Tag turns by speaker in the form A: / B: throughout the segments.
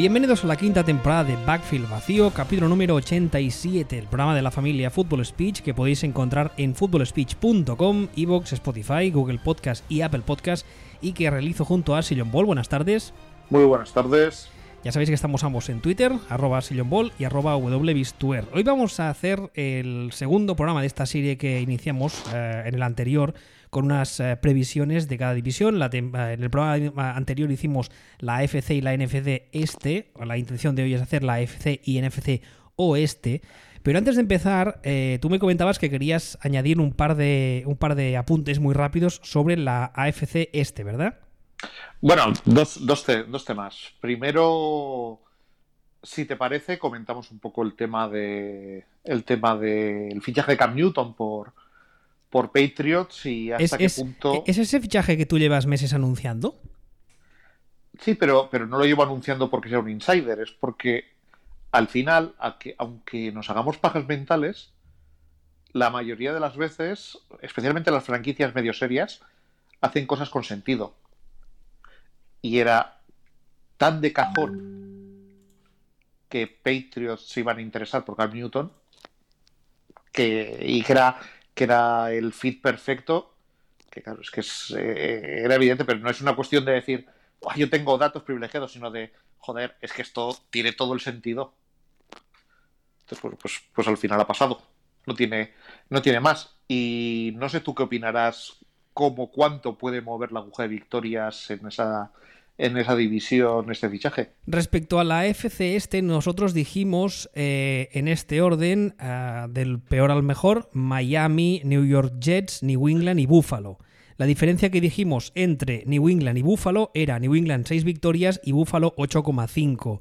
A: Bienvenidos a la quinta temporada de Backfield Vacío, capítulo número 87, el programa de la familia Football Speech que podéis encontrar en footballspeech.com, Evox, Spotify, Google Podcast y Apple Podcast y que realizo junto a Sillon Ball. Buenas tardes.
B: Muy buenas tardes.
A: Ya sabéis que estamos ambos en Twitter, arroba Ball y arroba wbistuer. Hoy vamos a hacer el segundo programa de esta serie que iniciamos eh, en el anterior con unas eh, previsiones de cada división. Eh, en el programa anterior hicimos la FC y la NFC este. La intención de hoy es hacer la FC y NFC oeste. Pero antes de empezar, tú me comentabas que querías añadir un par de, un par de apuntes muy rápidos sobre la AFC este, ¿verdad?
B: Bueno, dos, dos, dos temas. Primero, si te parece, comentamos un poco el tema de el tema del fichaje de Cam Newton por, por Patriots y hasta qué punto.
A: ¿Es ese fichaje que tú llevas meses anunciando?
B: Sí, pero, pero no lo llevo anunciando porque sea un insider, es porque al final, aunque nos hagamos pajas mentales, la mayoría de las veces, especialmente las franquicias medio serias, hacen cosas con sentido y era tan de cajón que Patriots se iban a interesar por Cam Newton que, y que era, que era el fit perfecto, que claro, es que eh, era evidente, pero no es una cuestión de decir, yo tengo datos privilegiados, sino de, joder, es que esto tiene todo el sentido. Entonces, pues, pues, pues al final ha pasado. No tiene, no tiene más. Y no sé tú qué opinarás cómo, cuánto puede mover la aguja de victorias en esa, en esa división este fichaje.
A: Respecto a la FC este, nosotros dijimos eh, en este orden, ah, del peor al mejor, Miami, New York Jets, New England y Buffalo. La diferencia que dijimos entre New England y Buffalo era New England 6 victorias y Buffalo 8,5.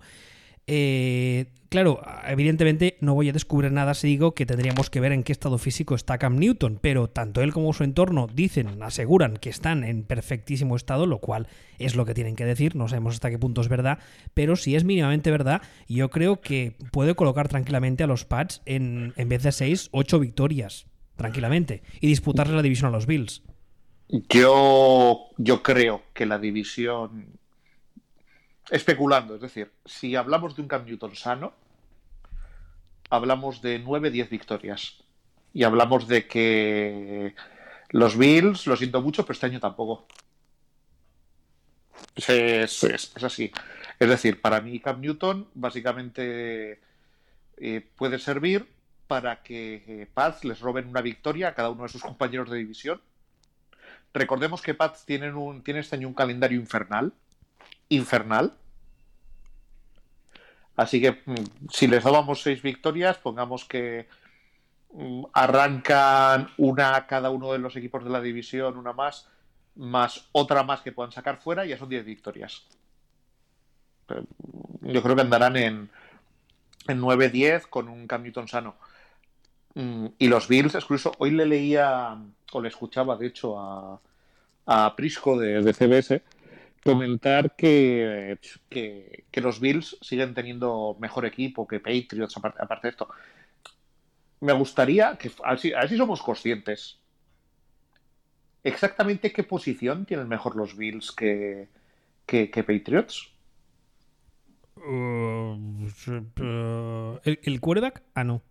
A: Eh, claro, evidentemente no voy a descubrir nada si digo que tendríamos que ver en qué estado físico está Cam Newton, pero tanto él como su entorno dicen, aseguran que están en perfectísimo estado, lo cual es lo que tienen que decir, no sabemos hasta qué punto es verdad, pero si es mínimamente verdad, yo creo que puede colocar tranquilamente a los Pats en, en vez de 6, 8 victorias, tranquilamente, y disputarle la división a los Bills.
B: Yo, yo creo que la división especulando, es decir, si hablamos de un Cam Newton sano, hablamos de 9-10 victorias. Y hablamos de que los Bills, lo siento mucho, pero este año tampoco. Es, así. Es decir, para mí Cam Newton básicamente eh, puede servir para que eh, Pats les roben una victoria a cada uno de sus compañeros de división. Recordemos que tienen un, tiene este año un calendario infernal infernal. Así que mm, si les dábamos seis victorias, pongamos que mm, arrancan una a cada uno de los equipos de la división, una más, más otra más que puedan sacar fuera, ya son diez victorias. Yo creo que andarán en, en 9-10 con un Cam Newton sano. Mm, y los Bills, incluso hoy le leía, o le escuchaba de hecho a, a Prisco de, de CBS, comentar que, que, los Bills siguen teniendo mejor equipo que Patriots, aparte, de esto. Me gustaría que, a ver, si, somos conscientes, exactamente qué posición tienen mejor los Bills que, que, Patriots.
A: Uh, ¿el, ¿El quarterback? Ah, no.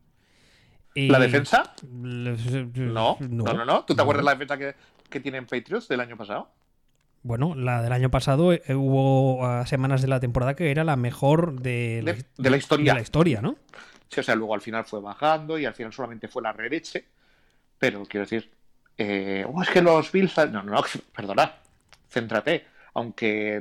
B: ¿La defensa? No, no, no, no. ¿Tú te acuerdas la defensa que, que tienen Patriots del año pasado?
A: Bueno, la del año pasado eh, hubo ah, semanas de la temporada que era la mejor de
B: la, de, la historia.
A: De la historia, ¿no?
B: Sí, o sea, luego al final fue bajando y al final solamente fue la rereche. Pero quiero decir, eh, oh, es que los Bills. No, no, no, perdona, céntrate. Aunque,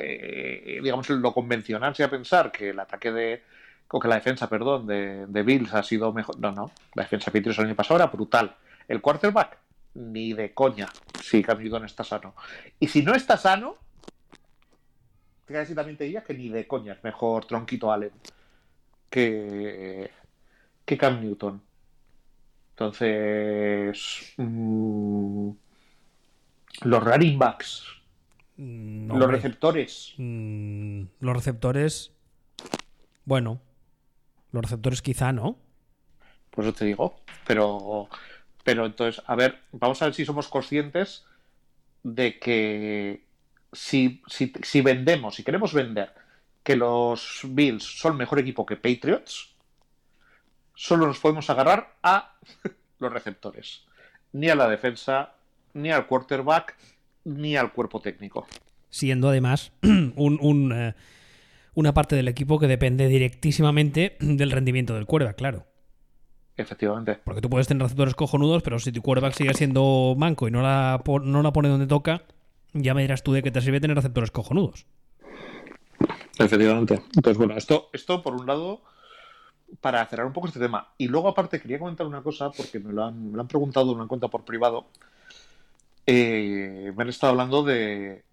B: eh, digamos, lo convencional sea pensar que el ataque de. o que la defensa, perdón, de, de Bills ha sido mejor. No, no, la defensa de Patriots el año pasado era brutal. El quarterback, ni de coña si Cam Newton está sano. Y si no está sano, casi también te diría que ni de coña es mejor Tronquito Allen que, que Cam Newton. Entonces, mm, los running backs, los receptores.
A: Mm, los receptores, bueno, los receptores quizá no.
B: Pues eso te digo, pero pero entonces, a ver, vamos a ver si somos conscientes de que si, vendemos, si queremos vender que los Bills son mejor equipo que Patriots, solo nos podemos agarrar a los receptores. Ni a la defensa, ni al quarterback, ni al cuerpo técnico.
A: Siendo además eh, una parte del equipo que depende directísimamente del rendimiento del quarterback, claro.
B: Efectivamente.
A: Porque tú puedes tener receptores cojonudos, pero si tu quarterback sigue siendo manco y no la, no la pone donde toca, ya me dirás tú de qué te sirve tener receptores cojonudos.
B: Efectivamente. Entonces, bueno, esto, esto por un lado, para cerrar un poco este tema. Y luego, aparte, quería comentar una cosa, porque me lo han, me lo han preguntado en una cuenta por privado. Eh, me han estado hablando de,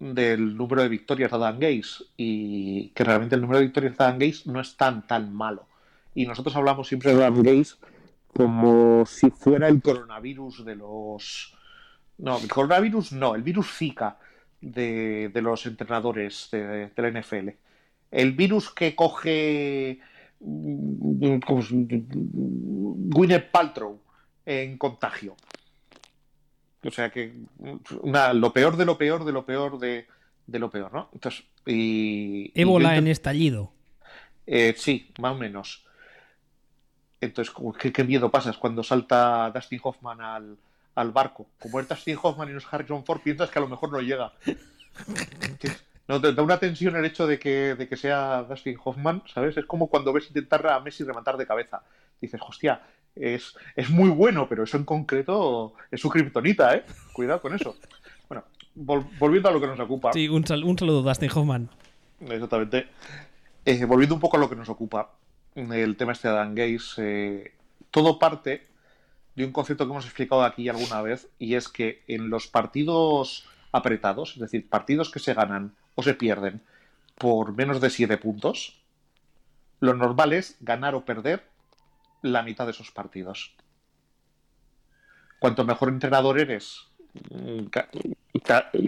B: del número de victorias de Adam Gaze y que realmente el número de victorias de Adam Gaze no es tan, tan malo. Y nosotros hablamos siempre de Adam Gaze como si fuera el coronavirus de los... No, el coronavirus no, el virus Zika de, de los entrenadores de, de la NFL. El virus que coge mm, ¿cómo se- Gwyneth Paltrow en contagio. O sea que una- lo peor de lo peor de lo peor de, de lo peor, ¿no? Entonces, y,
A: Ébola en estallido.
B: eh, sí, más o menos. Entonces, ¿qué, qué miedo pasas cuando salta Dustin Hoffman al, al barco? Como es Dustin Hoffman y no es Harrison Ford, piensas que a lo mejor no llega. No, te da una tensión el hecho de que, de que sea Dustin Hoffman, ¿sabes? Es como cuando ves intentar a Messi rematar de cabeza. Dices, hostia, es, es muy bueno, pero eso en concreto es su kriptonita, ¿eh? Cuidado con eso. Bueno, vol- volviendo a lo que nos ocupa.
A: Sí, un, sal- un saludo, Dustin Hoffman.
B: Exactamente. Eh, volviendo un poco a lo que nos ocupa, el tema este de Adam Gaze, eh, todo parte de un concepto que hemos explicado aquí alguna vez, y es que en los partidos apretados, es decir, partidos que se ganan o se pierden por menos de 7 puntos, lo normal es ganar o perder la mitad de esos partidos. Cuanto mejor entrenador eres, mm,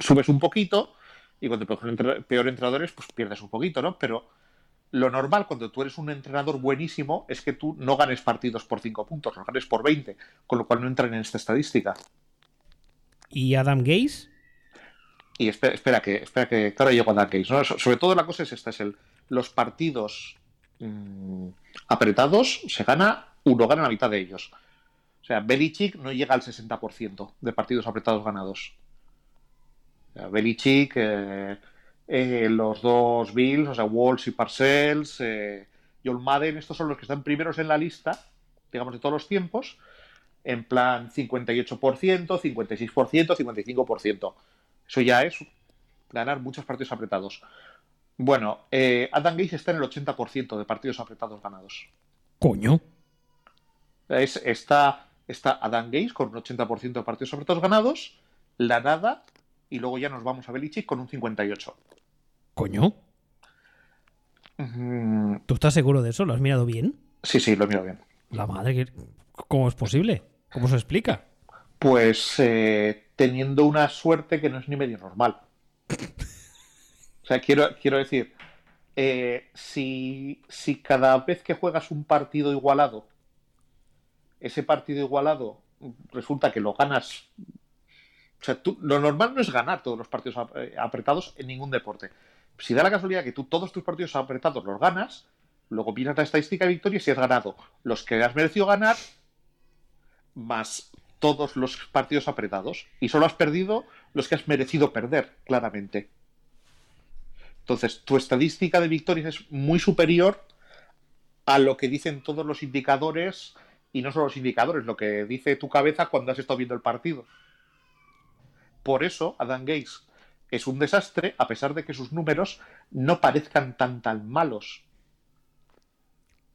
B: subes un poquito, y cuanto peor entrenador eres, pues pierdes un poquito, ¿no? Pero lo normal cuando tú eres un entrenador buenísimo es que tú no ganes partidos por 5 puntos, los ganes por 20, con lo cual no entran en esta estadística.
A: ¿Y Adam Gaze?
B: Y espera, espera que, espera que, ahora llego a Dan Case, ¿no? So- Sobre todo la cosa es esta, es el los partidos mm, apretados se gana, uno gana la mitad de ellos. O sea, Belichick no llega al 60% de partidos apretados ganados. O sea, Belichick, eh, eh, los dos Bills, o sea, Walsh y Parcells, eh, John Madden, estos son los que están primeros en la lista, digamos, de todos los tiempos, en plan 58%, 56%, 55%. Eso ya es ganar muchos partidos apretados. Bueno, eh, Adam Gaze está en el 80% de partidos apretados ganados.
A: Coño.
B: Es, está, está Adam Gaze con un 80% de partidos apretados ganados, la nada, y luego ya nos vamos a Belichick con un 58%.
A: Coño.
B: Mm,
A: ¿Tú estás seguro de eso? ¿Lo has mirado bien?
B: sí, sí, lo miro bien.
A: La madre, ¿cómo es posible? ¿Cómo se explica?
B: Pues eh, teniendo una suerte que no es ni medio normal. O sea, quiero, quiero decir, eh, si, si cada vez que juegas un partido igualado, ese partido igualado resulta que lo ganas. O sea, tú- lo normal no es ganar todos los partidos eh, apretados en ningún deporte. Si da la casualidad que tú todos tus partidos apretados los ganas, luego miras la estadística de victorias y has ganado los que has merecido ganar, más todos los partidos apretados. Y solo has perdido los que has merecido perder, claramente. Entonces, tu estadística de victorias es muy superior a lo que dicen todos los indicadores, y no solo los indicadores, lo que dice tu cabeza cuando has estado viendo el partido. Por eso, Adam Gaze es un desastre, a pesar de que sus números no parezcan tan tan malos.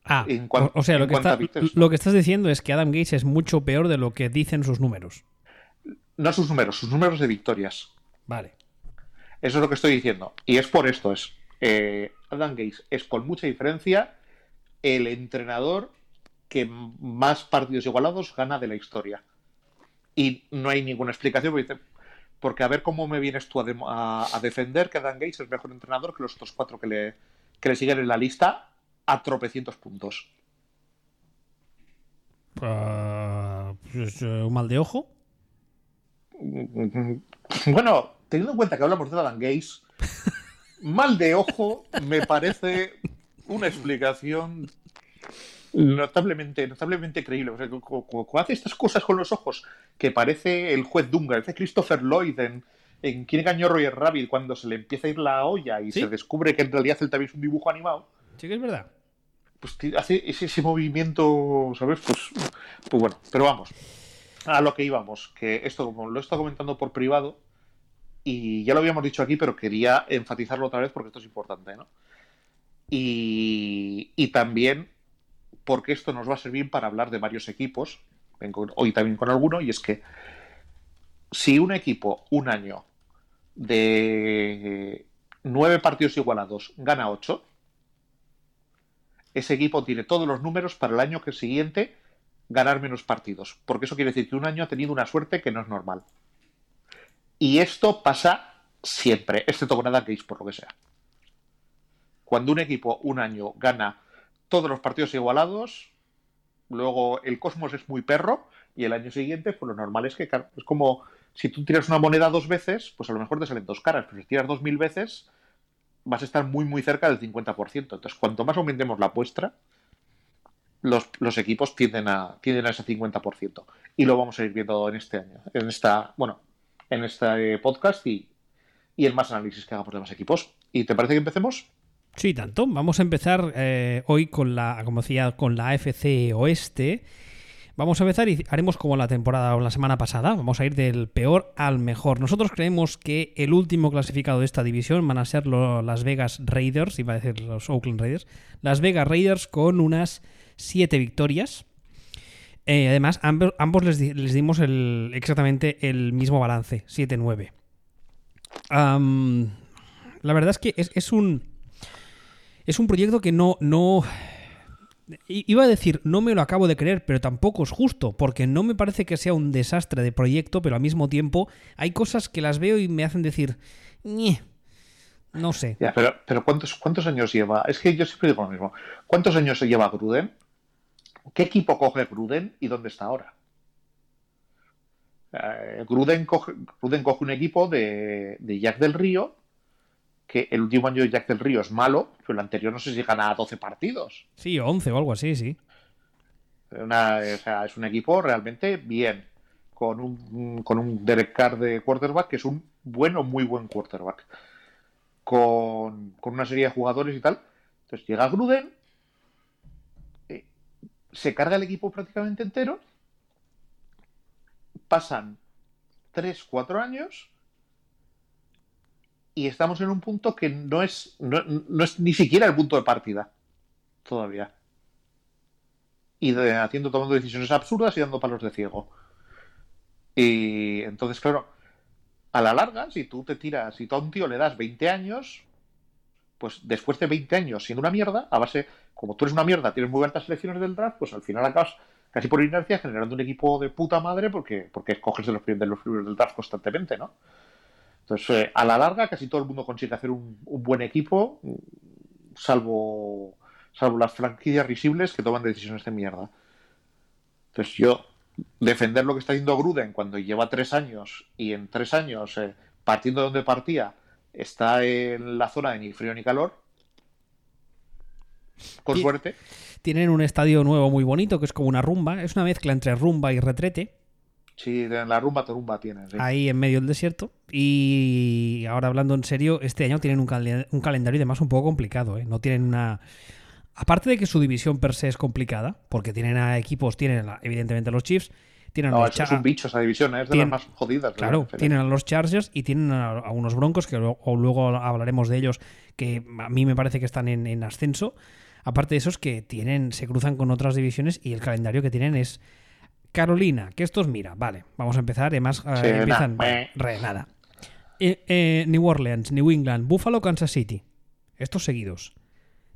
A: Ah,
B: En cuan-
A: o, sea, lo que,
B: cuanto
A: está- lo que estás diciendo es que Adam Gates es mucho peor de lo que dicen sus números.
B: No sus números, sus números de victorias.
A: Vale.
B: Eso es lo que estoy diciendo. Y es por esto, es eh, Adam Gaze es con mucha diferencia el entrenador que más partidos igualados gana de la historia. Y no hay ninguna explicación, porque, porque a ver cómo me vienes tú a, dem- a- a defender que Adam Gaze es mejor entrenador que los otros cuatro que le, que le siguen en la lista a tropecientos puntos.
A: Ah, pues, eh, un mal de ojo.
B: Bueno, teniendo en cuenta que hablamos de Adam Gaze, mal de ojo me parece una explicación notablemente, notablemente creíble. O sea, cuando hace estas cosas con los ojos, que parece el juez Dunga, parece Christopher Lloyd en, en Quién engañó a Roger Rabbit cuando se le empieza a ir la olla y se descubre que en realidad él también es un dibujo animado.
A: Sí que es verdad.
B: Pues hace ese, movimiento, ¿sabes? Pues, pues bueno, pero vamos. A lo que íbamos, que esto como lo he estado comentando por privado, y ya lo habíamos dicho aquí, pero quería enfatizarlo otra vez porque esto es importante, ¿no? Y, y también porque esto nos va a servir para hablar de varios equipos, hoy también con alguno, y es que si un equipo un año de nueve partidos igualados gana ocho, ese equipo tiene todos los números para el año que siguiente ganar menos partidos, porque eso quiere decir que un año ha tenido una suerte que no es normal. Y esto pasa siempre, excepto con Adam Gates, por lo que sea. Cuando un equipo un año gana todos los partidos igualados, luego el Cosmos es muy perro y el año siguiente, pues lo normal es que es como si tú tiras una moneda dos veces, pues a lo mejor te salen dos caras, pero si tiras dos mil veces, vas a estar muy muy cerca del 50%. Entonces, cuanto más aumentemos la apuesta, los, equipos tienden a, tienden a ese 50%. Y lo vamos a ir viendo en este año, en esta, bueno, en este podcast y, y en más análisis que hagamos de más equipos. ¿Y te parece que empecemos?
A: Sí, tanto. Vamos a empezar eh, hoy con la, como decía, con la AFC Oeste. Vamos a empezar y haremos como la temporada o la semana pasada. Vamos a ir del peor al mejor. Nosotros creemos que el último clasificado de esta división van a ser los Las Vegas Raiders, iba a decir los Oakland Raiders. Las Vegas Raiders con unas 7 victorias. Eh, además, ambos, les, dimos exactamente el mismo balance, 7-9. la verdad es que es un es un proyecto que no, no... Iba a decir, no me lo acabo de creer, pero tampoco es justo, porque no me parece que sea un desastre de proyecto, pero al mismo tiempo hay cosas que las veo y me hacen decir, no sé.
B: pero, pero ¿cuántos, ¿cuántos años lleva? Es que yo siempre digo lo mismo. ¿Cuántos años se lleva Gruden? ¿Qué equipo coge Gruden y dónde está ahora? Eh, Gruden, coge, Gruden coge un equipo de, de Jack del Río que el último año de Jack del Río es malo, pero el anterior no sé si gana 12 partidos.
A: Sí, 11 o algo así, sí.
B: es un equipo realmente bien, con un, con un Derek Carr de quarterback, que es un bueno, muy buen quarterback, con, una serie de jugadores y tal. Entonces llega Gruden, eh, se carga el equipo prácticamente entero, pasan 3, 4 años y estamos en un punto que no es, no, es ni siquiera el punto de partida todavía. Y haciendo, tomando decisiones absurdas y dando palos de ciego. Y entonces, claro, a la larga, si tú te tiras, si tú a un tío le das 20 años, pues después de 20 años siendo una mierda, a base, como tú eres una mierda, tienes muy altas selecciones del draft, pues al final acabas casi por inercia generando un equipo de puta madre porque, porque escoges de los, de los primeros del draft constantemente, ¿no? Entonces, eh, a la larga, casi todo el mundo consigue hacer un, buen equipo, salvo, salvo las franquicias risibles que toman decisiones de mierda. Entonces, yo defender lo que está haciendo Gruden cuando lleva tres años y en tres años, eh, partiendo de donde partía, está en la zona de ni frío ni calor, con suerte.
A: Tienen un estadio nuevo muy bonito que es como una rumba, es una mezcla entre rumba y retrete
B: Sí, la rumba rumba tienen.
A: Ahí en medio del desierto. Y ahora hablando en serio, este año tienen un, calendario y demás un poco complicado. ¿eh? No tienen una... Aparte de que su división per se es complicada, porque tienen a equipos, tienen evidentemente a los Chiefs, tienen
B: no,
A: a
B: los es un bicho esa división, ¿eh? es de las más jodidas.
A: Claro, tienen a los Chargers y tienen a, unos Broncos, que luego, hablaremos de ellos, que a mí me parece que están en, en ascenso. Aparte de esos que tienen, se cruzan con otras divisiones y el calendario que tienen es Carolina, que estos, mira, vale, vamos a empezar, además eh, empiezan, re, nada. Eh, eh, New Orleans, New England, Buffalo, Kansas City, estos seguidos.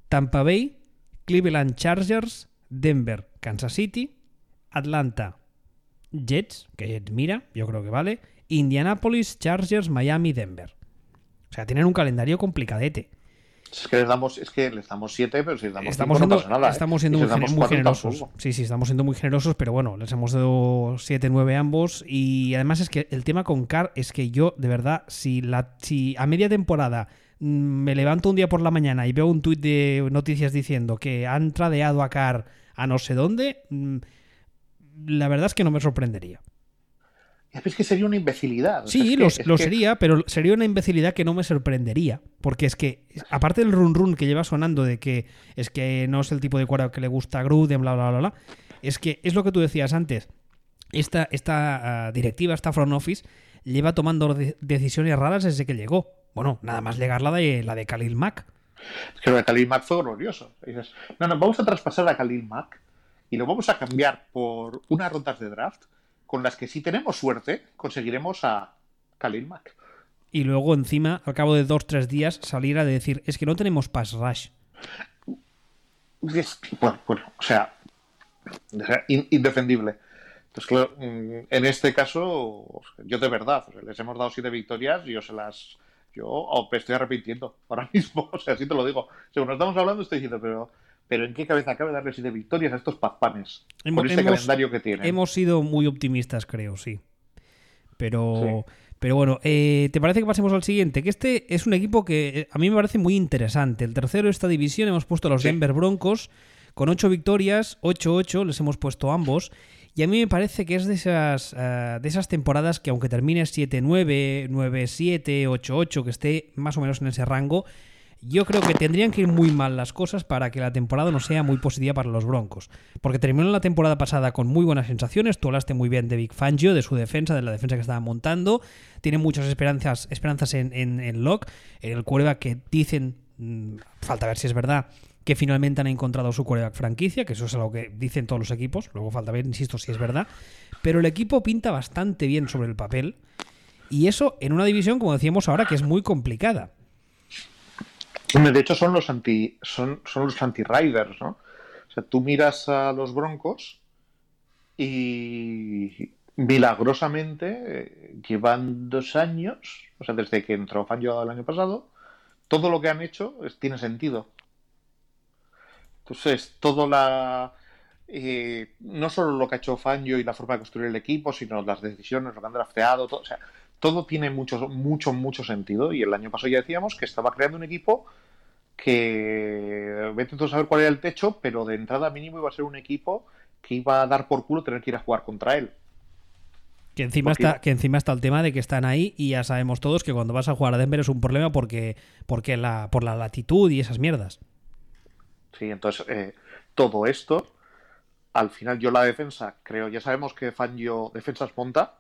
A: Tampa Bay, Cleveland Chargers, Denver, Kansas City, Atlanta, Jets, que mira, yo creo que vale, Indianapolis, Chargers, Miami, Denver. O sea, tienen un calendario complicadete.
B: Es que les damos, es que les damos siete, pero si les damos
A: estamos
B: cinco,
A: siendo,
B: no pasa nada. ¿eh?
A: estamos siendo
B: si
A: muy, muy generosos.
B: tampoco.
A: Sí, sí, estamos siendo muy generosos, pero bueno, les hemos dado 7-9 ambos. Y además es que el tema con Carr es que yo, de verdad, si, la, si a media temporada mm, me levanto un día por la mañana y veo un tuit de noticias diciendo que han tradeado a Carr a no sé dónde, mm, la verdad es que no me sorprendería.
B: Es que sería una imbecilidad. O sea,
A: Sí, lo,
B: que- que-
A: sería, pero sería una imbecilidad que no me sorprendería. Porque es que, aparte del run run que lleva sonando de que es que no es el tipo de cuadro que le gusta a Gruden, bla, bla, bla, bla, es que es lo que tú decías antes. Esta, esta ah, directiva, esta front office, lleva tomando de- decisiones raras desde que llegó. Bueno, nada más llegar la de, la de Khalil Mack.
B: Es que lo de Khalil Mack fue glorioso. Dices, no, no, vamos a traspasar a Khalil Mack y lo vamos a cambiar por unas rondas de draft con las que si tenemos suerte conseguiremos a Khalil Mack.
A: Y luego encima, al cabo de dos, tres días, salir a decir, es que no tenemos pass rush.
B: Bueno, bueno, o sea, indefendible. Entonces, claro, mm, en este caso, yo de verdad, o sea, les hemos dado siete victorias y yo se las. Yo oh, me estoy arrepintiendo ahora mismo, o sea, así te lo digo. Según nos estamos hablando, estoy diciendo, pero, pero ¿en qué cabeza cabe darle siete victorias a estos pazpanes?
A: Hemos-
B: Con este
A: hemos-
B: calendario que tienen.
A: Hemos sido muy optimistas, creo, sí. Pero, pero bueno, eh, ¿te parece que pasemos al siguiente? Que este es un equipo que eh, a mí me parece muy interesante. El tercero de esta división hemos puesto a los
B: Sí.
A: Denver Broncos con 8 victorias, 8-8, les hemos puesto ambos. Y a mí me parece que es de esas, eh, de esas temporadas que aunque termine 7-9, 9-7, 8-8, que esté más o menos en ese rango, yo creo que tendrían que ir muy mal las cosas para que la temporada no sea muy positiva para los Broncos. Porque terminó la temporada pasada con muy buenas sensaciones. Tú hablaste muy bien de Big Fangio, de su defensa, de la defensa que estaba montando. Tiene muchas esperanzas, esperanzas en, en, en Locke, en el quarterback que dicen, mm, falta ver si es verdad, que finalmente han encontrado su quarterback franquicia, que eso es algo que dicen todos los equipos. Luego falta ver, insisto, si es verdad. Pero el equipo pinta bastante bien sobre el papel. Y eso en una división, como decíamos ahora, que es muy complicada.
B: De hecho, son los anti son, son los anti-riders, ¿no? O sea, tú miras a los Broncos y milagrosamente eh, llevan dos años, o sea, desde que entró Fangio el año pasado, todo lo que han hecho es- tiene sentido. Entonces, todo la eh, no solo lo que ha hecho Fangio y la forma de construir el equipo, sino las decisiones, lo que han drafteado, todo, o sea, todo tiene mucho, mucho, mucho sentido. Y el año pasado ya decíamos que estaba creando un equipo que vete tú a saber cuál era el techo, pero de entrada mínimo iba a ser un equipo que iba a dar por culo tener que ir a jugar contra él.
A: Que encima,
B: Porque-
A: está, que encima está el tema de que están ahí y ya sabemos todos que cuando vas a jugar a Denver es un problema porque, porque la, por la latitud y esas mierdas.
B: Sí, entonces eh, todo esto, al final yo la defensa, creo, ya sabemos que Fangio defensas monta.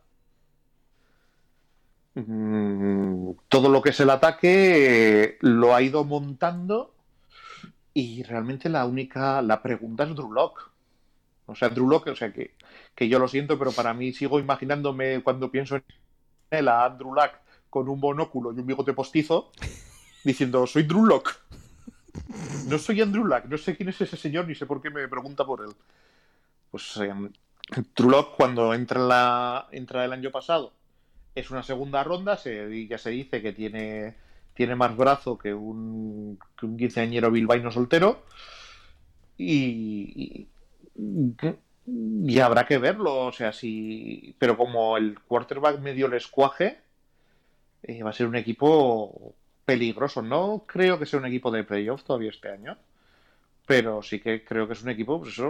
B: Mm, todo lo que es el ataque eh, lo ha ido montando y realmente la única, la pregunta es Drew Lock. O sea, Drew Lock, o sea que, que yo lo siento, pero para mí sigo imaginándome cuando pienso en él a Andrew Luck con un monóculo y un bigote postizo diciendo, soy Drew Lock. No soy Andrew Luck, no sé quién es ese señor ni sé por qué me pregunta por él. Pues eh, Drew Lock, cuando entra, en la, entra el año pasado, es una segunda ronda, ya se dice que tiene, tiene más brazo que un, que un quinceañero bilbaíno soltero. Y, y, habrá que verlo, o sea, si. Pero como el quarterback medio les cuaje, eh, va a ser un equipo peligroso. No creo que sea un equipo de playoff todavía este año, pero sí que creo que es un equipo, pues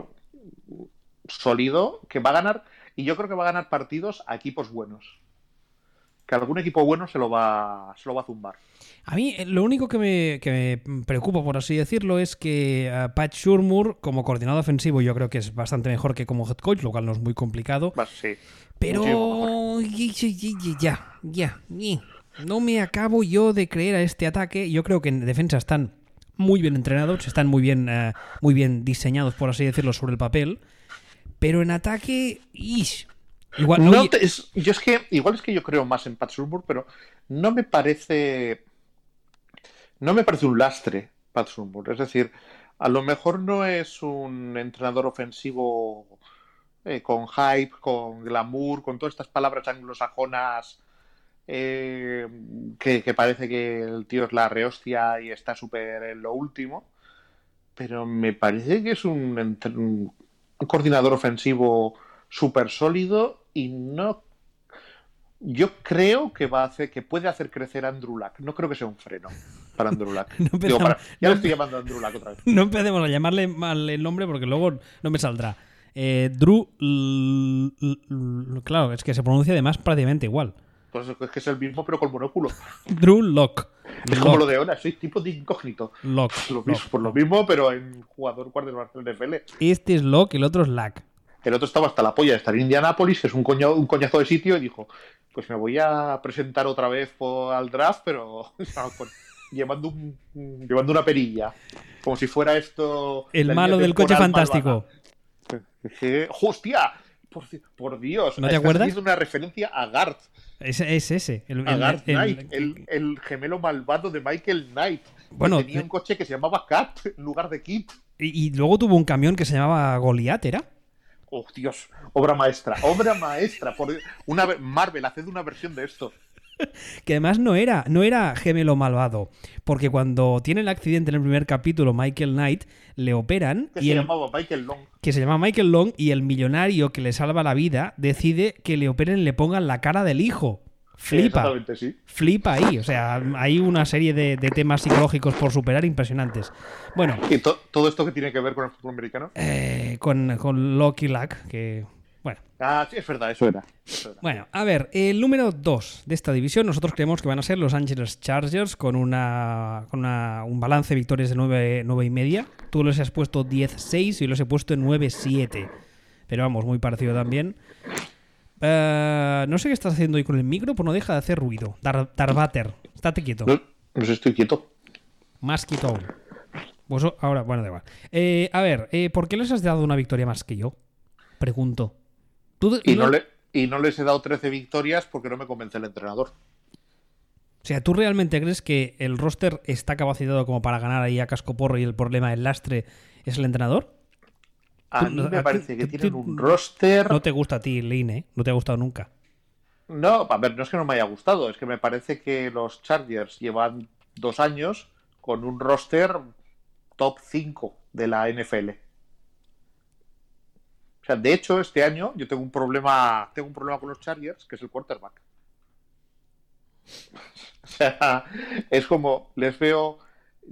B: sólido, que va a ganar, y yo creo que va a ganar partidos a equipos buenos. Que algún equipo bueno se lo va, se lo va a zumbar.
A: A mí eh, lo único que me, que me preocupa, por así decirlo, es que eh, Pat Shurmur, como coordinador ofensivo, yo creo que es bastante mejor que como head coach, lo cual no es muy complicado.
B: Sí.
A: Pero ya, ya, ya, ya. No me acabo yo de creer a este ataque. Yo creo que en defensa están muy bien entrenados, están muy bien, eh, muy bien diseñados, por así decirlo, sobre el papel. Pero en ataque, ish. Igual no,
B: No te- es- yo es que, igual es que yo creo más en Pat pero no me parece. No me parece un lastre, Pat. Es decir, a lo mejor no es un entrenador ofensivo eh, con hype, con glamour, con todas estas palabras anglosajonas eh, que, que parece que el tío es la rehostia y está súper en lo último, pero me parece que es un, un coordinador ofensivo súper sólido y no... Yo creo que va a hacer, que puede hacer crecer a Andrew Luck. No creo que sea un freno para Andrew Luck.
A: No
B: Digo, para- ya le estoy llamando a Andrew Luck otra vez.
A: No empecemos a llamarle mal el nombre porque luego no me saldrá. Eh, Drew. Claro, es que se pronuncia además prácticamente igual.
B: Pues es que es el mismo, pero con monóculo.
A: Drew Lock.
B: Es como lo de ahora, soy tipo de incógnito.
A: Lock.
B: Lo mismo, por lo mismo, pero en jugador quarterback del NFL.
A: Este es Lock y el otro es Lack.
B: El otro estaba hasta la polla de estar en Indianápolis, que es un, coño, un coñazo de sitio, y dijo: Pues me voy a presentar otra vez por, al draft, pero con- llevando, un, llevando una perilla. Como si fuera esto.
A: El malo del coche fantástico.
B: malvada. ¡Hostia! Por, por Dios,
A: ¿No te
B: estás
A: acuerdas?
B: haciendo una referencia a Garth,
A: Es, es ese. El,
B: a
A: el-
B: Garth
A: el-
B: Knight, el, el gemelo malvado de Michael Knight. que
A: Bueno,
B: tenía
A: eh,
B: un coche que se llamaba Cat en lugar de Kit.
A: y, y luego tuvo un camión que se llamaba Goliath, ¿era?
B: Oh, Dios, obra maestra, obra maestra. Por una ve- Marvel, haced una versión de esto.
A: Que además no era, no era gemelo malvado. Porque cuando tiene el accidente en el primer capítulo, Michael Knight le operan
B: Que
A: y
B: se
A: el-
B: llamaba Michael Long.
A: que se llama Michael Long y el millonario que le salva la vida decide que le operen y le pongan la cara del hijo. Flipa.
B: Sí.
A: Flipa ahí. O sea, hay una serie de, de temas psicológicos por superar impresionantes. Bueno,
B: Y to- todo esto que tiene que ver con el fútbol americano.
A: eh, con, con Loki Luck, que. Bueno.
B: Ah, sí, es verdad, eso era. Eso era.
A: Bueno, a ver, el número 2 de esta división, nosotros creemos que van a ser los Angeles Chargers con una con una- un balance de victorias de 9, y media. Tú los has puesto 10-6 y los he puesto en 9-7. Pero vamos, muy parecido también. Eh, no sé qué estás haciendo hoy con el micro, pues no deja de hacer ruido. Dar, estate quieto.
B: No, sé, estoy quieto.
A: Más quieto aún. Pues o- ahora, bueno, da igual. Eh, a ver, eh, ¿por qué les has dado una victoria más que yo? Pregunto. Tú,
B: Y
A: no-
B: no, le, y no les he dado 13 victorias porque no me convence el entrenador.
A: O sea, ¿tú realmente crees que el roster está capacitado como para ganar ahí a cascoporro y el problema del lastre es el entrenador?
B: A mí me parece que tienen un roster.
A: No te gusta a ti, Lane, ¿eh? No te ha gustado nunca.
B: No, a ver, no es que no me haya gustado, es que me parece que los Chargers llevan dos años con un roster top 5 de la NFL. O sea, de hecho, este año yo tengo un problema, tengo un problema con los Chargers, que es el quarterback. O sea, es como, les veo,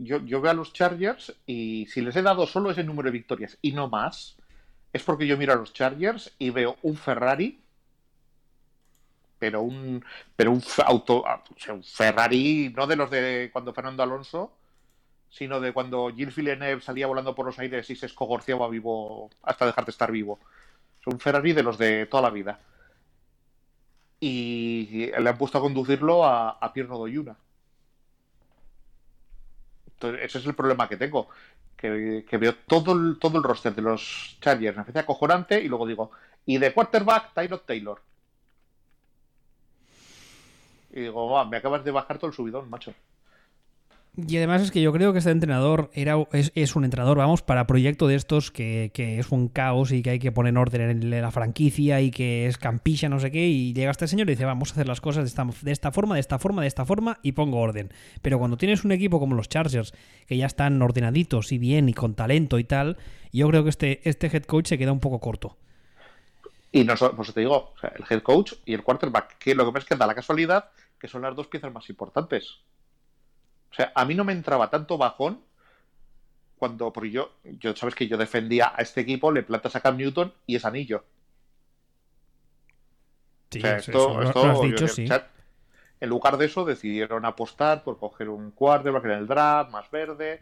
B: yo, veo a los Chargers y si les he dado solo ese número de victorias y no más, es porque yo miro a los Chargers y veo un Ferrari pero un pero un auto sea, un Ferrari no de los de cuando Fernando Alonso sino de cuando Gilles Villeneuve salía volando por los aires y se escogorciaba vivo hasta dejar de estar vivo. Es un Ferrari de los de toda la vida. Y le han puesto a conducirlo a, a Pierno Doyuna ese es el problema que tengo que, veo todo el, todo el roster de los Chargers me parece acojonante y luego digo y de quarterback Tyrod Taylor y digo, "Buah, me acabas de bajar todo el subidón, macho.
A: Y además es que yo creo que este entrenador era, es, es un entrenador, vamos, para proyecto de estos que, que es un caos y que hay que poner orden en la franquicia y que es campilla, no sé qué, y llega este señor y dice, vamos a hacer las cosas de esta, de esta forma, de esta forma, de esta forma, y pongo orden. Pero cuando tienes un equipo como los Chargers, que ya están ordenaditos y bien y con talento y tal, yo creo que este, este head coach se queda un poco corto.
B: Y no pues te digo, el head coach y el quarterback, que lo que pasa es que da la casualidad que son las dos piezas más importantes. O sea, a mí no me entraba tanto bajón cuando, porque yo, yo sabes que yo defendía a este equipo, le plantas a Cam Newton y es anillo.
A: Sí,
B: O sea, esto, esto,
A: lo has
B: yo- o sea, en lugar de eso, decidieron apostar por coger un quarterback en el draft más verde,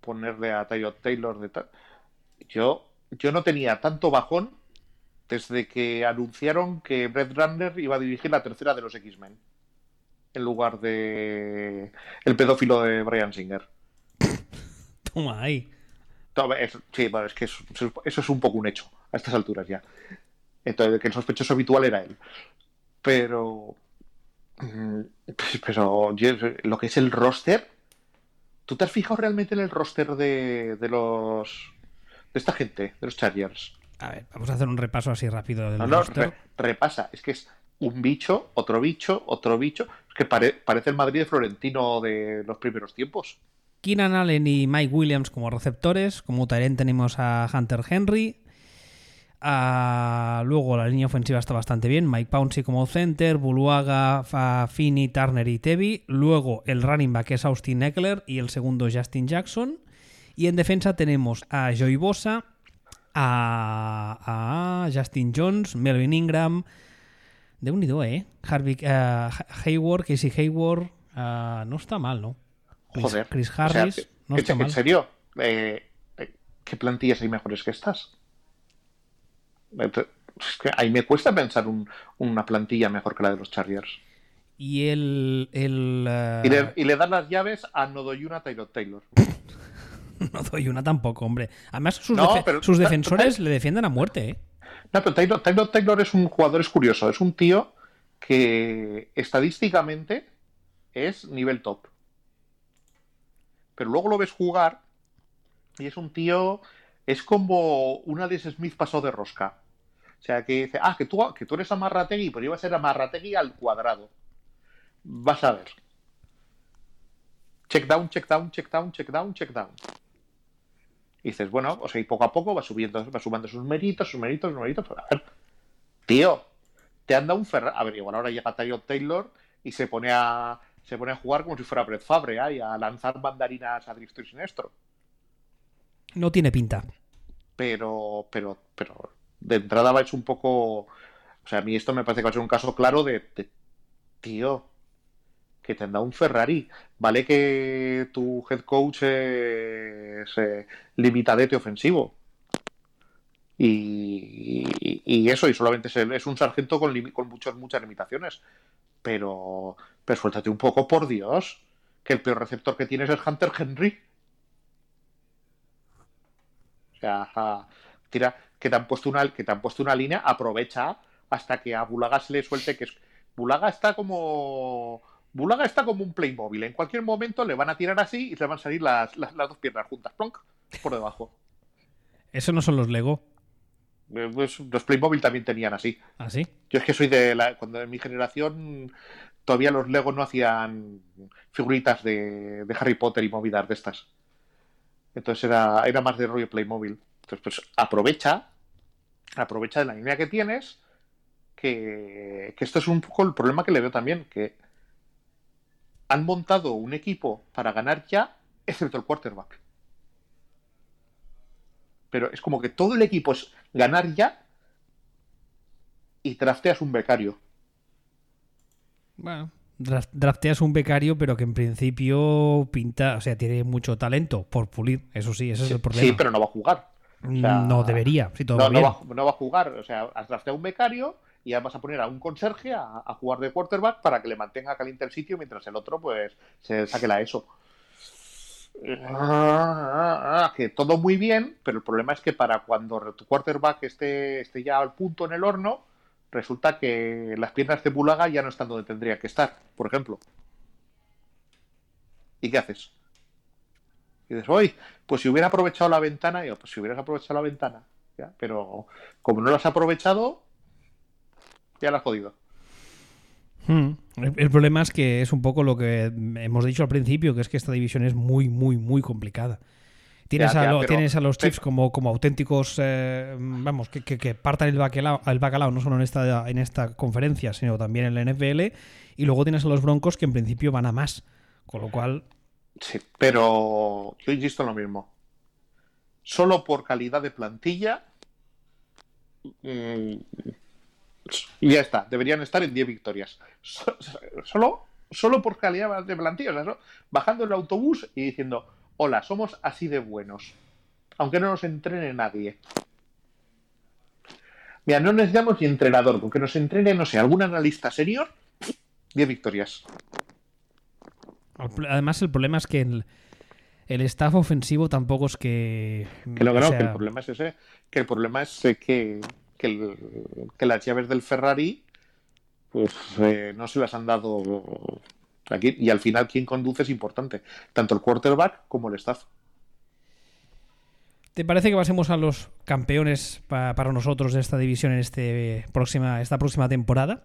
B: ponerle a Tyrod Taylor de tal. Yo, yo no tenía tanto bajón desde que anunciaron que Brett Runner iba a dirigir la tercera de los X-Men en lugar de el pedófilo de Brian Singer.
A: Toma ahí.
B: No, es- sí, bueno, es que eso, eso es un poco un hecho a estas alturas ya. Entonces, que el sospechoso habitual era él. Pero. mm, Pero lo que es el roster. ¿Tú te has fijado realmente en el roster de, de los. de esta gente, de los Chargers?
A: A ver, vamos a hacer un repaso así rápido del
B: No, no,
A: roster.
B: re- repasa. Es que es un bicho, otro bicho, otro bicho. Que parece el Madrid de Florentino de los primeros tiempos.
A: Keenan Allen y Mike Williams como receptores. Como Tyrant tenemos a Hunter Henry. luego la línea ofensiva está bastante bien. Mike Pouncey como center, Buluaga, Finney, Turner y Tevi. Luego el running back es Austin Eckler y el segundo Justin Jackson. Y en defensa tenemos a Joey Bosa, a, Justin Jones, Melvin Ingram, de unido, ¿eh? Harvey, uh, Hayward, Casey Hayward, uh, no está mal, ¿no?
B: Joder.
A: Chris Harris, no está
B: ¿En serio? Eh, eh, ¿Qué plantillas hay mejores que estas? Es que ahí me cuesta pensar una plantilla mejor que la de los Chargers.
A: Y el. el
B: uh... y, le, y, le, dan las llaves a Nodoyuna Taylor Taylor.
A: no doy una tampoco, hombre. Además, sus, defensores le defienden a muerte, ¿eh?
B: No, pero Taylor, Taylor, es un jugador, es curioso. Es un tío que estadísticamente es nivel top. Pero luego lo ves jugar y es un tío. Es como una de Smith pasó de rosca. O sea, que dice, ah, que tú, que tú eres Amarrategui, pero iba a ser Amarrategui al cuadrado. Vas a ver. Check down, check down, check down, check down, check down. Y dices, bueno, o sea, y poco a poco va subiendo, va sumando sus méritos, sus méritos, sus méritos. Pero a ver, tío, te anda un Ferrari. A ver, igual ahora llega Taylor Taylor y se pone a se pone a jugar como si fuera Brett Fabre y a lanzar mandarinas a diestro y siniestro.
A: No tiene pinta.
B: Pero, pero, pero de entrada va a ser un poco. O sea, a mí esto me parece que va a ser un caso claro de, de tío, que te un Ferrari. Vale que tu head coach es eh, limitadete ofensivo. Y, eso, y solamente es, un sargento con, con muchas, muchas limitaciones. Pero, pero suéltate un poco, por Dios, que el peor receptor que tienes es Hunter Henry. O sea, tira, que te han puesto una, que te han puesto una línea, aprovecha hasta que a Bulaga se le suelte que es. Bulaga está como Bulaga está como un Playmobil. En cualquier momento le van a tirar así y le van a salir las, dos piernas juntas. Plonk, por debajo.
A: ¿Eso no son los Lego?
B: Eh, pues, los Playmobil también tenían así.
A: ¿Ah, sí?
B: Yo es que soy de la. Cuando en mi generación todavía los Lego no hacían figuritas de, Harry Potter y movidas de estas. Entonces era, era más de rollo Playmobil. Entonces, pues aprovecha. Aprovecha de la línea que tienes. Que, que esto es un poco el problema que le veo también. Que han montado un equipo para ganar ya, excepto el quarterback. Pero es como que todo el equipo es ganar ya y drafteas un becario.
A: Bueno, drafteas un becario, pero que en principio pinta, o sea, tiene mucho talento por pulir. Eso sí, ese es el problema.
B: Sí, pero no va a jugar.
A: no debería, si todo
B: no,
A: va,
B: no, va, a jugar. O sea, has drafteado un becario y vas a poner a un conserje a, jugar de quarterback para que le mantenga caliente el sitio mientras el otro pues se saque la ESO. Ah, que todo muy bien, pero el problema es que para cuando tu quarterback esté, esté ya al punto en el horno, resulta que las piernas de Bulaga ya no están donde tendría que estar, por ejemplo. ¿Y qué haces? Y dices, oye, pues si hubiera aprovechado la ventana, yo, pues si hubieras aprovechado la ventana, ¿ya? pero como no lo has aprovechado, ya lo has jodido.
A: Hmm. El, problema es que es un poco lo que hemos dicho al principio, que es que esta división es muy, muy, muy complicada. Tienes, a, tienes a los Chiefs como, como auténticos, eh, vamos, que, que, partan el bacalao, el bacalao no solo en esta, en esta conferencia, sino también en la NFL. Y luego tienes a los Broncos que en principio van a más. Con lo cual...
B: Sí, pero yo insisto en lo mismo. Solo por calidad de plantilla... Mm, y ya está, deberían estar en 10 victorias. Solo, solo por calidad de plantilla, bajando el autobús y diciendo, hola, somos así de buenos. Aunque no nos entrene nadie. Mira, no necesitamos ni entrenador, con que nos entrene, no sé, algún analista senior, 10 victorias.
A: Además, el problema es que el, el staff ofensivo tampoco es que.
B: Que lo que no, que el problema es ese. Que el problema es que que, las llaves del Ferrari pues eh, no se las han dado aquí y al final quien conduce es importante, tanto el quarterback como el staff.
A: ¿Te parece que pasemos a los campeones para nosotros de esta división en este próxima, esta próxima temporada?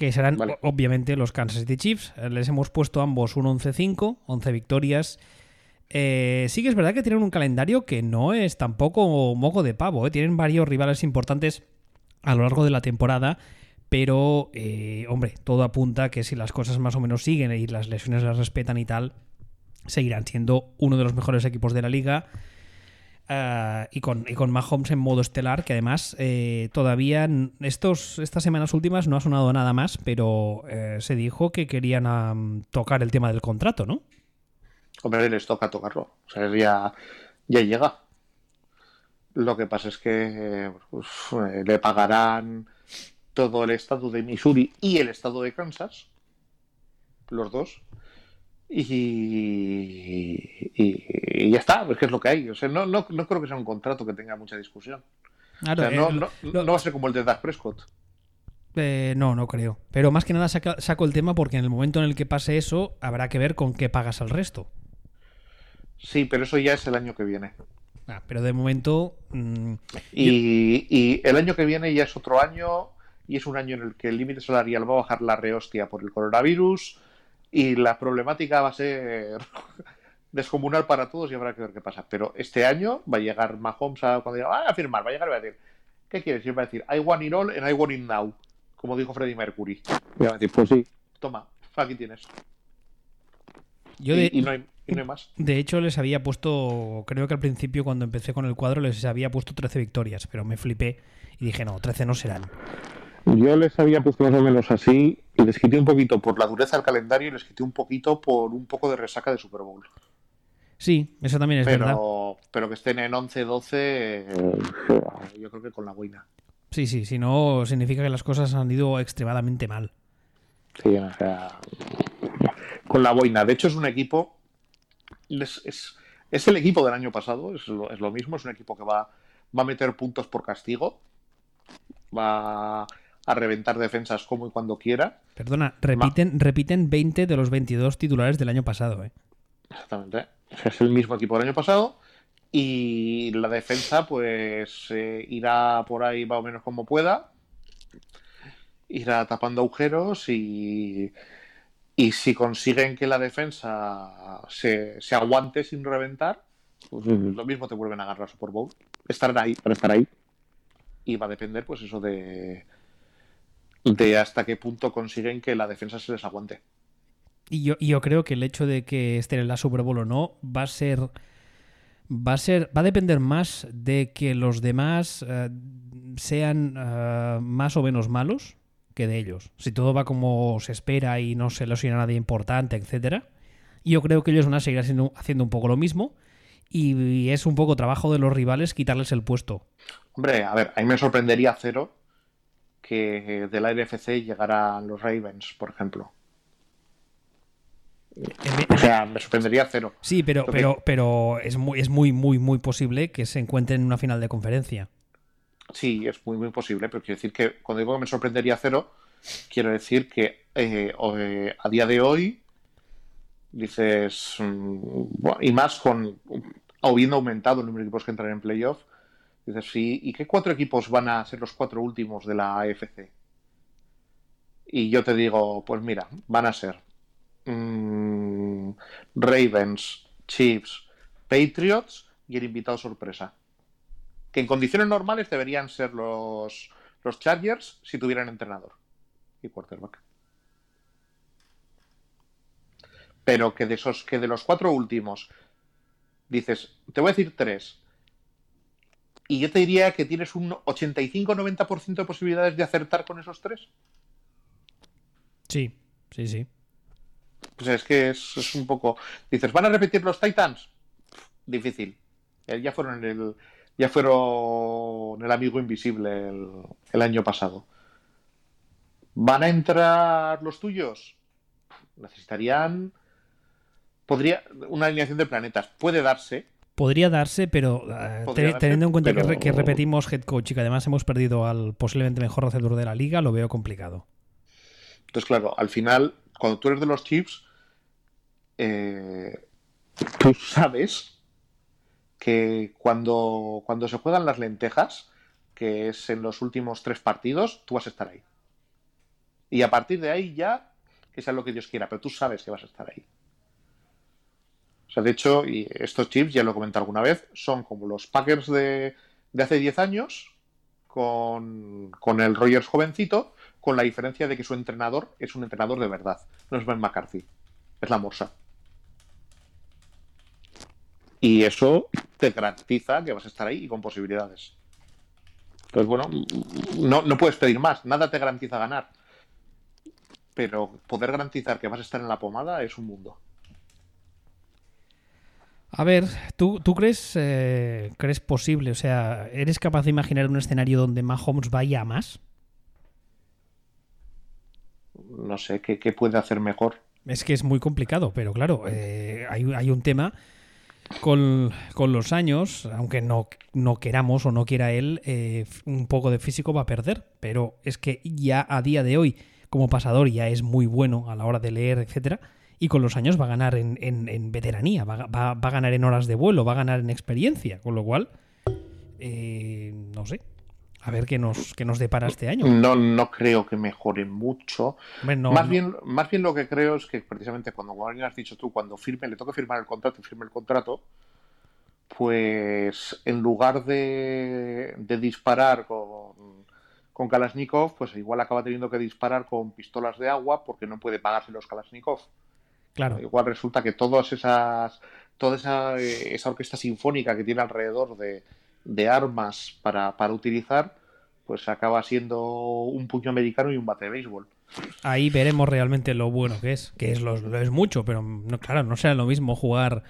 A: que serán obviamente los Kansas City Chiefs. Les hemos puesto ambos un 11-5, 11 victorias. Eh, sí que es verdad que tienen un calendario que no es tampoco moco de pavo. ¿eh? Tienen varios rivales importantes a lo largo de la temporada. Pero, eh, hombre, todo apunta que si las cosas más o menos siguen y las lesiones las respetan y tal, seguirán siendo uno de los mejores equipos de la liga. Eh, y, con, Mahomes en modo estelar, que además todavía estos, estas semanas últimas no ha sonado nada más, pero se dijo que querían tocar el tema del contrato, ¿no?
B: Hombre, les toca tocarlo. O sea, ya, ya llega. Lo que pasa es que le pagarán todo el estado de Missouri y el estado de Kansas, los dos, y, y, ya está, es que es lo que hay. O sea, no, no, no, creo que sea un contrato que tenga mucha discusión. o sea, no, no, no, va a ser como el de Dak Prescott.
A: Eh, no, no creo. Pero más que nada saco el tema porque en el momento en el que pase eso, habrá que ver con qué pagas al resto.
B: Sí, pero eso ya es el año que viene.
A: Ah, pero de momento. Mm,
B: y, y, el año que viene ya es otro año y es un año en el que el límite salarial va a bajar la rehostia por el coronavirus y la problemática va a ser descomunal para todos y habrá que ver qué pasa. Pero este año va a llegar Mahomes a, cuando diga, ah, a firmar, va a llegar y va a decir, ¿qué quieres? Y va a decir, I want it all and I want it now, como dijo Freddie Mercury. Y va a decir, pues sí, toma, aquí tienes.
A: Yo y,
B: no hay, y no hay más.
A: De hecho, les había puesto, creo que al principio cuando empecé con el cuadro les había puesto 13 victorias, pero me flipé y dije, no, 13 no serán.
B: Yo les había puesto más o menos así y les quité un poquito por la dureza del calendario y les quité un poquito por un poco de resaca de Super Bowl.
A: Sí, eso también es
B: pero,
A: verdad.
B: Pero que estén en 11-12, eh, yo creo que con la buena.
A: Sí, sí, si no, significa que las cosas han ido extremadamente mal.
B: Sí, o sea, con la boina. De hecho, es un equipo. Es, es, el equipo del año pasado, es lo, es lo, mismo. Es un equipo que va, va a meter puntos por castigo. Va a reventar defensas como y cuando quiera.
A: Perdona, repiten, repiten 20 de los 22 titulares del año pasado. ¿eh?
B: Exactamente. Es el mismo equipo del año pasado. Y la defensa, pues eh, irá por ahí más o menos como pueda. Irá tapando agujeros y, y si consiguen que la defensa se, se aguante sin reventar, pues lo mismo te vuelven a agarrar Super Bowl. Estarán ahí, para estar ahí. Y va a depender, pues eso de, de hasta qué punto consiguen que la defensa se les aguante.
A: Y yo, yo creo que el hecho de que estén en la Super Bowl o no va a ser. Va a ser. Va a depender más de que los demás uh, sean uh, más o menos malos que de ellos. Si todo va como se espera y no se lesiona nadie importante, etcétera. Yo creo que ellos van a seguir haciendo, haciendo un poco lo mismo. Y es un poco trabajo de los rivales quitarles el puesto.
B: Hombre, a ver, a mí me sorprendería cero que de la NFC llegaran los Ravens, por ejemplo. O sea, me sorprendería cero.
A: Sí, pero, pero, pero es muy, es muy, muy, muy posible que se encuentren en una final de conferencia.
B: Sí, es muy, muy posible, pero quiero decir que cuando digo que me sorprendería cero, quiero decir que eh, eh, a día de hoy dices, mm, y más con habiendo aumentado el número de equipos que entran en playoff, Dices, sí, ¿y qué cuatro equipos van a ser los cuatro últimos de la AFC? Y yo te digo, pues mira, van a ser mmm, Ravens, Chiefs, Patriots y el invitado sorpresa. Que en condiciones normales deberían ser los, los Chargers si tuvieran entrenador y quarterback. Pero que de esos, que de los cuatro últimos, dices, te voy a decir tres, y yo te diría que tienes un 85-90% de posibilidades de acertar con esos tres.
A: Sí, sí, sí.
B: Pues es que es, un poco. Dices, ¿van a repetir los Titans? Difícil. Ya fueron el. Ya fueron el amigo invisible el, año pasado. ¿Van a entrar los tuyos? Necesitarían. Podría. Una alineación de planetas. Puede darse
A: Podría darse, pero eh, teniendo en cuenta que, repetimos head coach y que además hemos perdido al posiblemente mejor receptor de la liga, lo veo complicado.
B: Entonces, claro, al final, cuando tú eres de los Chiefs, eh, tú sabes que cuando, cuando se juegan las lentejas, que es en los últimos tres partidos, tú vas a estar ahí. Y a partir de ahí ya, que sea lo que Dios quiera, pero tú sabes que vas a estar ahí. O sea, de hecho, y estos chips, ya lo he comentado alguna vez, son como los Packers de, de hace 10 años con, con, el Rogers jovencito, con la diferencia de que su entrenador es un entrenador de verdad, no es Ben McCarthy, es la Morsa. Y eso te garantiza que vas a estar ahí y con posibilidades. Entonces, bueno, no, no puedes pedir más, nada te garantiza ganar. Pero poder garantizar que vas a estar en la pomada es un mundo.
A: A ver, ¿tú, tú crees, eh, crees posible? O sea, ¿eres capaz de imaginar un escenario donde Mahomes vaya a más?
B: No sé, ¿qué, qué puede hacer mejor?
A: Es que es muy complicado, pero claro, eh, hay, hay, un tema con, con, los años, aunque no, no queramos o no quiera él, eh, un poco de físico va a perder, pero es que ya a día de hoy, como pasador, ya es muy bueno a la hora de leer, etcétera y con los años va a ganar en, en, en veteranía, va, va, va, a ganar en horas de vuelo, va a ganar en experiencia, con lo cual, eh, no sé. A ver qué nos, qué nos depara este año.
B: No, no creo que mejore mucho. Bueno, más, no. bien, más bien lo que creo es que precisamente cuando, como has dicho tú, cuando firme, le toca firmar el contrato y firme el contrato, pues en lugar de, de disparar con, con Kalashnikov, pues igual acaba teniendo que disparar con pistolas de agua porque no puede pagarse los Kalashnikov.
A: Claro.
B: Igual resulta que todas esas, toda esa, esa orquesta sinfónica que tiene alrededor de, de armas para, para, utilizar, pues acaba siendo un puño americano y un bate de béisbol.
A: Ahí veremos realmente lo bueno que es, que es, lo, lo es mucho, pero no, claro, no será lo mismo jugar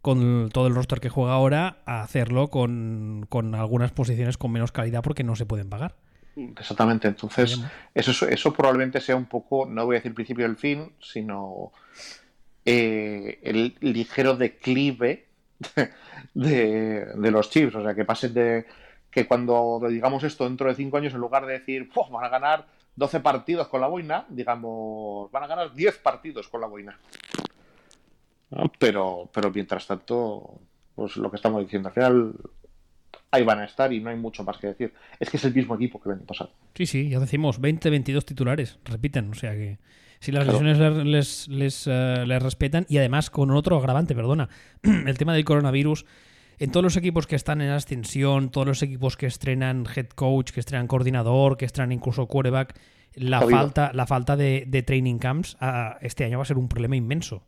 A: con todo el roster que juega ahora a hacerlo con, con algunas posiciones con menos calidad porque no se pueden pagar.
B: Exactamente, entonces eso, eso probablemente sea un poco, no voy a decir principio del fin, sino eh, el ligero declive de, los chips, o sea, que pasen de que cuando digamos esto dentro de cinco años, en lugar de decir, van a ganar 12 partidos con la boina, digamos, van a ganar 10 partidos con la boina. ¿No? Pero, pero mientras tanto, pues lo que estamos diciendo, al final ahí van a estar y no hay mucho más que decir. Es que es el mismo equipo que el año pasado.
A: Sí, sí, ya decimos 20, 22 titulares, repiten, o sea que si las claro. lesiones les, les, uh, les, respetan y además con otro agravante, perdona, el tema del coronavirus. En todos los equipos que están en ascensión, todos los equipos que estrenan head coach, que estrenan coordinador, que estrenan incluso quarterback, la falta, la falta de, de training camps uh, este año va a ser un problema inmenso.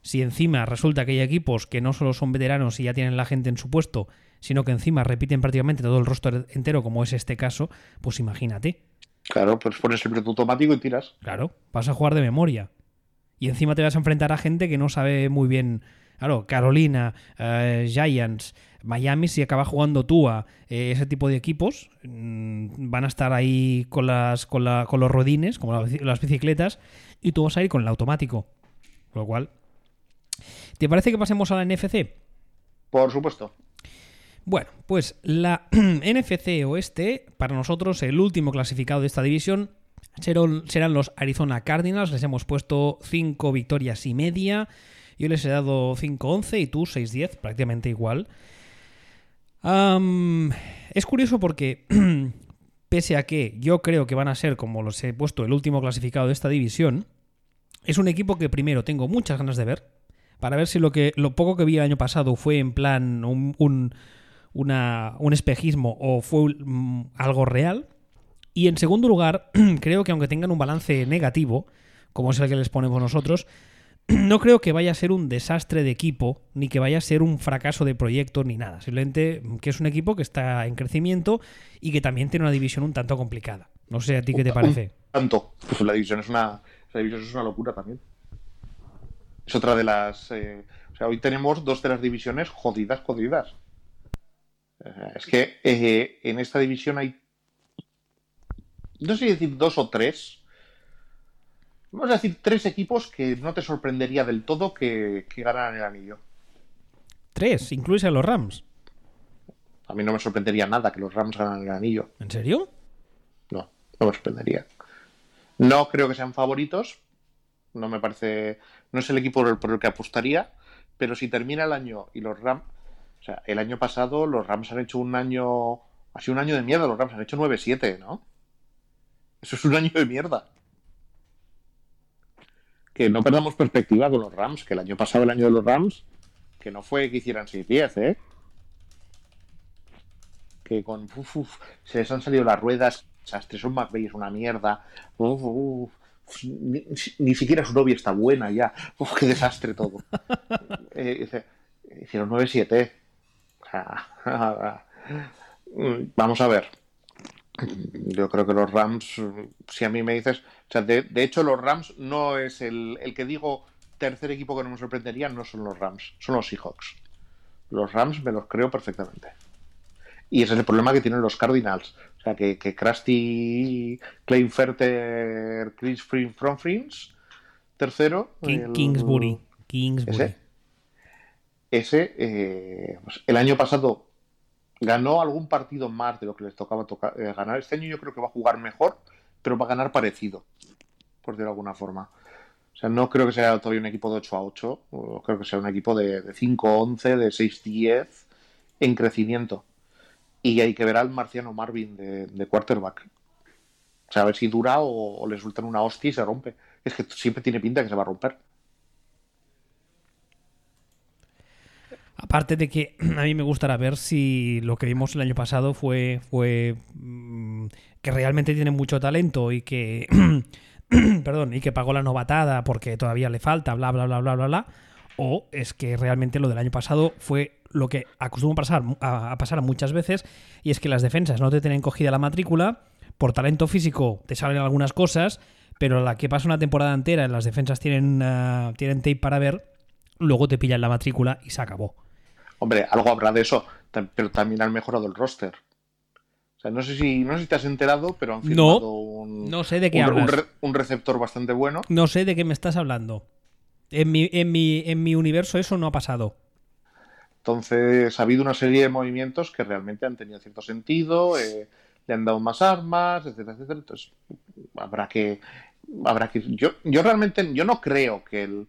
A: Si encima resulta que hay equipos que no solo son veteranos y ya tienen la gente en su puesto, sino que encima repiten prácticamente todo el roster entero, como es este caso, pues imagínate.
B: Claro, pues pones el piloto automático y tiras.
A: Claro, vas a jugar de memoria. Y encima te vas a enfrentar a gente que no sabe muy bien. Claro, Carolina, uh, Giants, Miami, si acaba jugando Tua, eh, ese tipo de equipos mmm, van a estar ahí con, las, con, la, con los rodines, como las bicicletas, y tú vas a ir con el automático. Con lo cual, ¿te parece que pasemos a la NFC?
B: Por supuesto.
A: Bueno, pues la NFC Oeste, para nosotros el último clasificado de esta división, serán los Arizona Cardinals. Les hemos puesto 5 victorias y media. Yo les he dado 5-11 y tú 6-10, prácticamente igual. Es curioso porque, pese a que yo creo que van a ser, como los he puesto, el último clasificado de esta división, es un equipo que primero tengo muchas ganas de ver. Para ver si lo que lo poco que vi el año pasado fue en plan un una, un espejismo o fue um, algo real. Y en segundo lugar, creo que aunque tengan un balance negativo, como es el que les ponemos nosotros, no creo que vaya a ser un desastre de equipo, ni que vaya a ser un fracaso de proyecto, ni nada. Simplemente que es un equipo que está en crecimiento y que también tiene una división un tanto complicada. No sé a ti qué te parece.
B: tanto. Pues la división es una, la división es una locura también. Es otra de las. Eh, o sea, hoy tenemos dos de las divisiones jodidas, jodidas. Es que eh, en esta división hay, no sé decir dos o tres, vamos a decir tres equipos que no te sorprendería del todo que, que ganaran el anillo.
A: ¿Tres? ¿Incluís a los Rams?
B: A mí no me sorprendería nada que los Rams ganaran el anillo.
A: ¿En serio?
B: No, no me sorprendería. No creo que sean favoritos. No me parece. No es el equipo por el, por el que apostaría. Pero si termina el año y los Rams o sea, el año pasado los Rams han hecho un año. Ha sido un año de miedo, los Rams han hecho 9-7, ¿no? Eso es un año de mierda. Que no perdamos perspectiva con los Rams, que el año pasado, el año de los Rams, que no fue que hicieran 6-10, ¿eh? Que con. se les han salido las ruedas, desastre, son McVeigh es una mierda. ni, siquiera su novia está buena ya. Uf, qué desastre todo. eh, hicieron 9-7. Vamos a ver. Yo creo que los Rams, si a mí me dices, o sea, de, hecho los Rams no es el, el, que digo tercer equipo que no me sorprendería, no son los Rams, son los Seahawks. Los Rams me los creo perfectamente. Y ese es el problema que tienen los Cardinals. O sea, que, que Krusty, Kleinferter, Chris From Friends, tercero.
A: Kingsbury. Kingsbury.
B: Ese, eh, pues, el año pasado ganó algún partido más de lo que les tocaba eh, ganar. Este año yo creo que va a jugar mejor, pero va a ganar parecido, por decirlo de alguna forma. O sea, no creo que sea todavía un equipo de 8 a 8, creo que sea un equipo de, de 5 a 11, de 6 a 10 en crecimiento. Y hay que ver al marciano Marvin de, quarterback. O sea, a ver si dura o, le sueltan una hostia y se rompe. Es que siempre tiene pinta que se va a romper.
A: Aparte de que a mí me gustará ver si lo que vimos el año pasado fue, mm, que realmente tiene mucho talento y que perdón, y que pagó la novatada porque todavía le falta, bla bla bla bla bla bla, o es que realmente lo del año pasado fue lo que acostumbra pasar, a, pasar muchas veces, y es que las defensas no te tienen cogida la matrícula, por talento físico te salen algunas cosas, pero a la que pasa una temporada entera las defensas tienen, uh, tienen tape para ver, luego te pillan la matrícula y se acabó.
B: Hombre, algo habrá de eso, pero también han mejorado el roster. O sea, no sé si, no sé si te has enterado, pero han firmado un,
A: no sé de qué
B: un, receptor bastante bueno.
A: No sé de qué me estás hablando. En mi, en mi, en mi universo eso no ha pasado.
B: Entonces ha habido una serie de movimientos que realmente han tenido cierto sentido, eh, le han dado más armas, etcétera, etcétera. Entonces habrá que, habrá que, yo, yo realmente, yo no creo que el,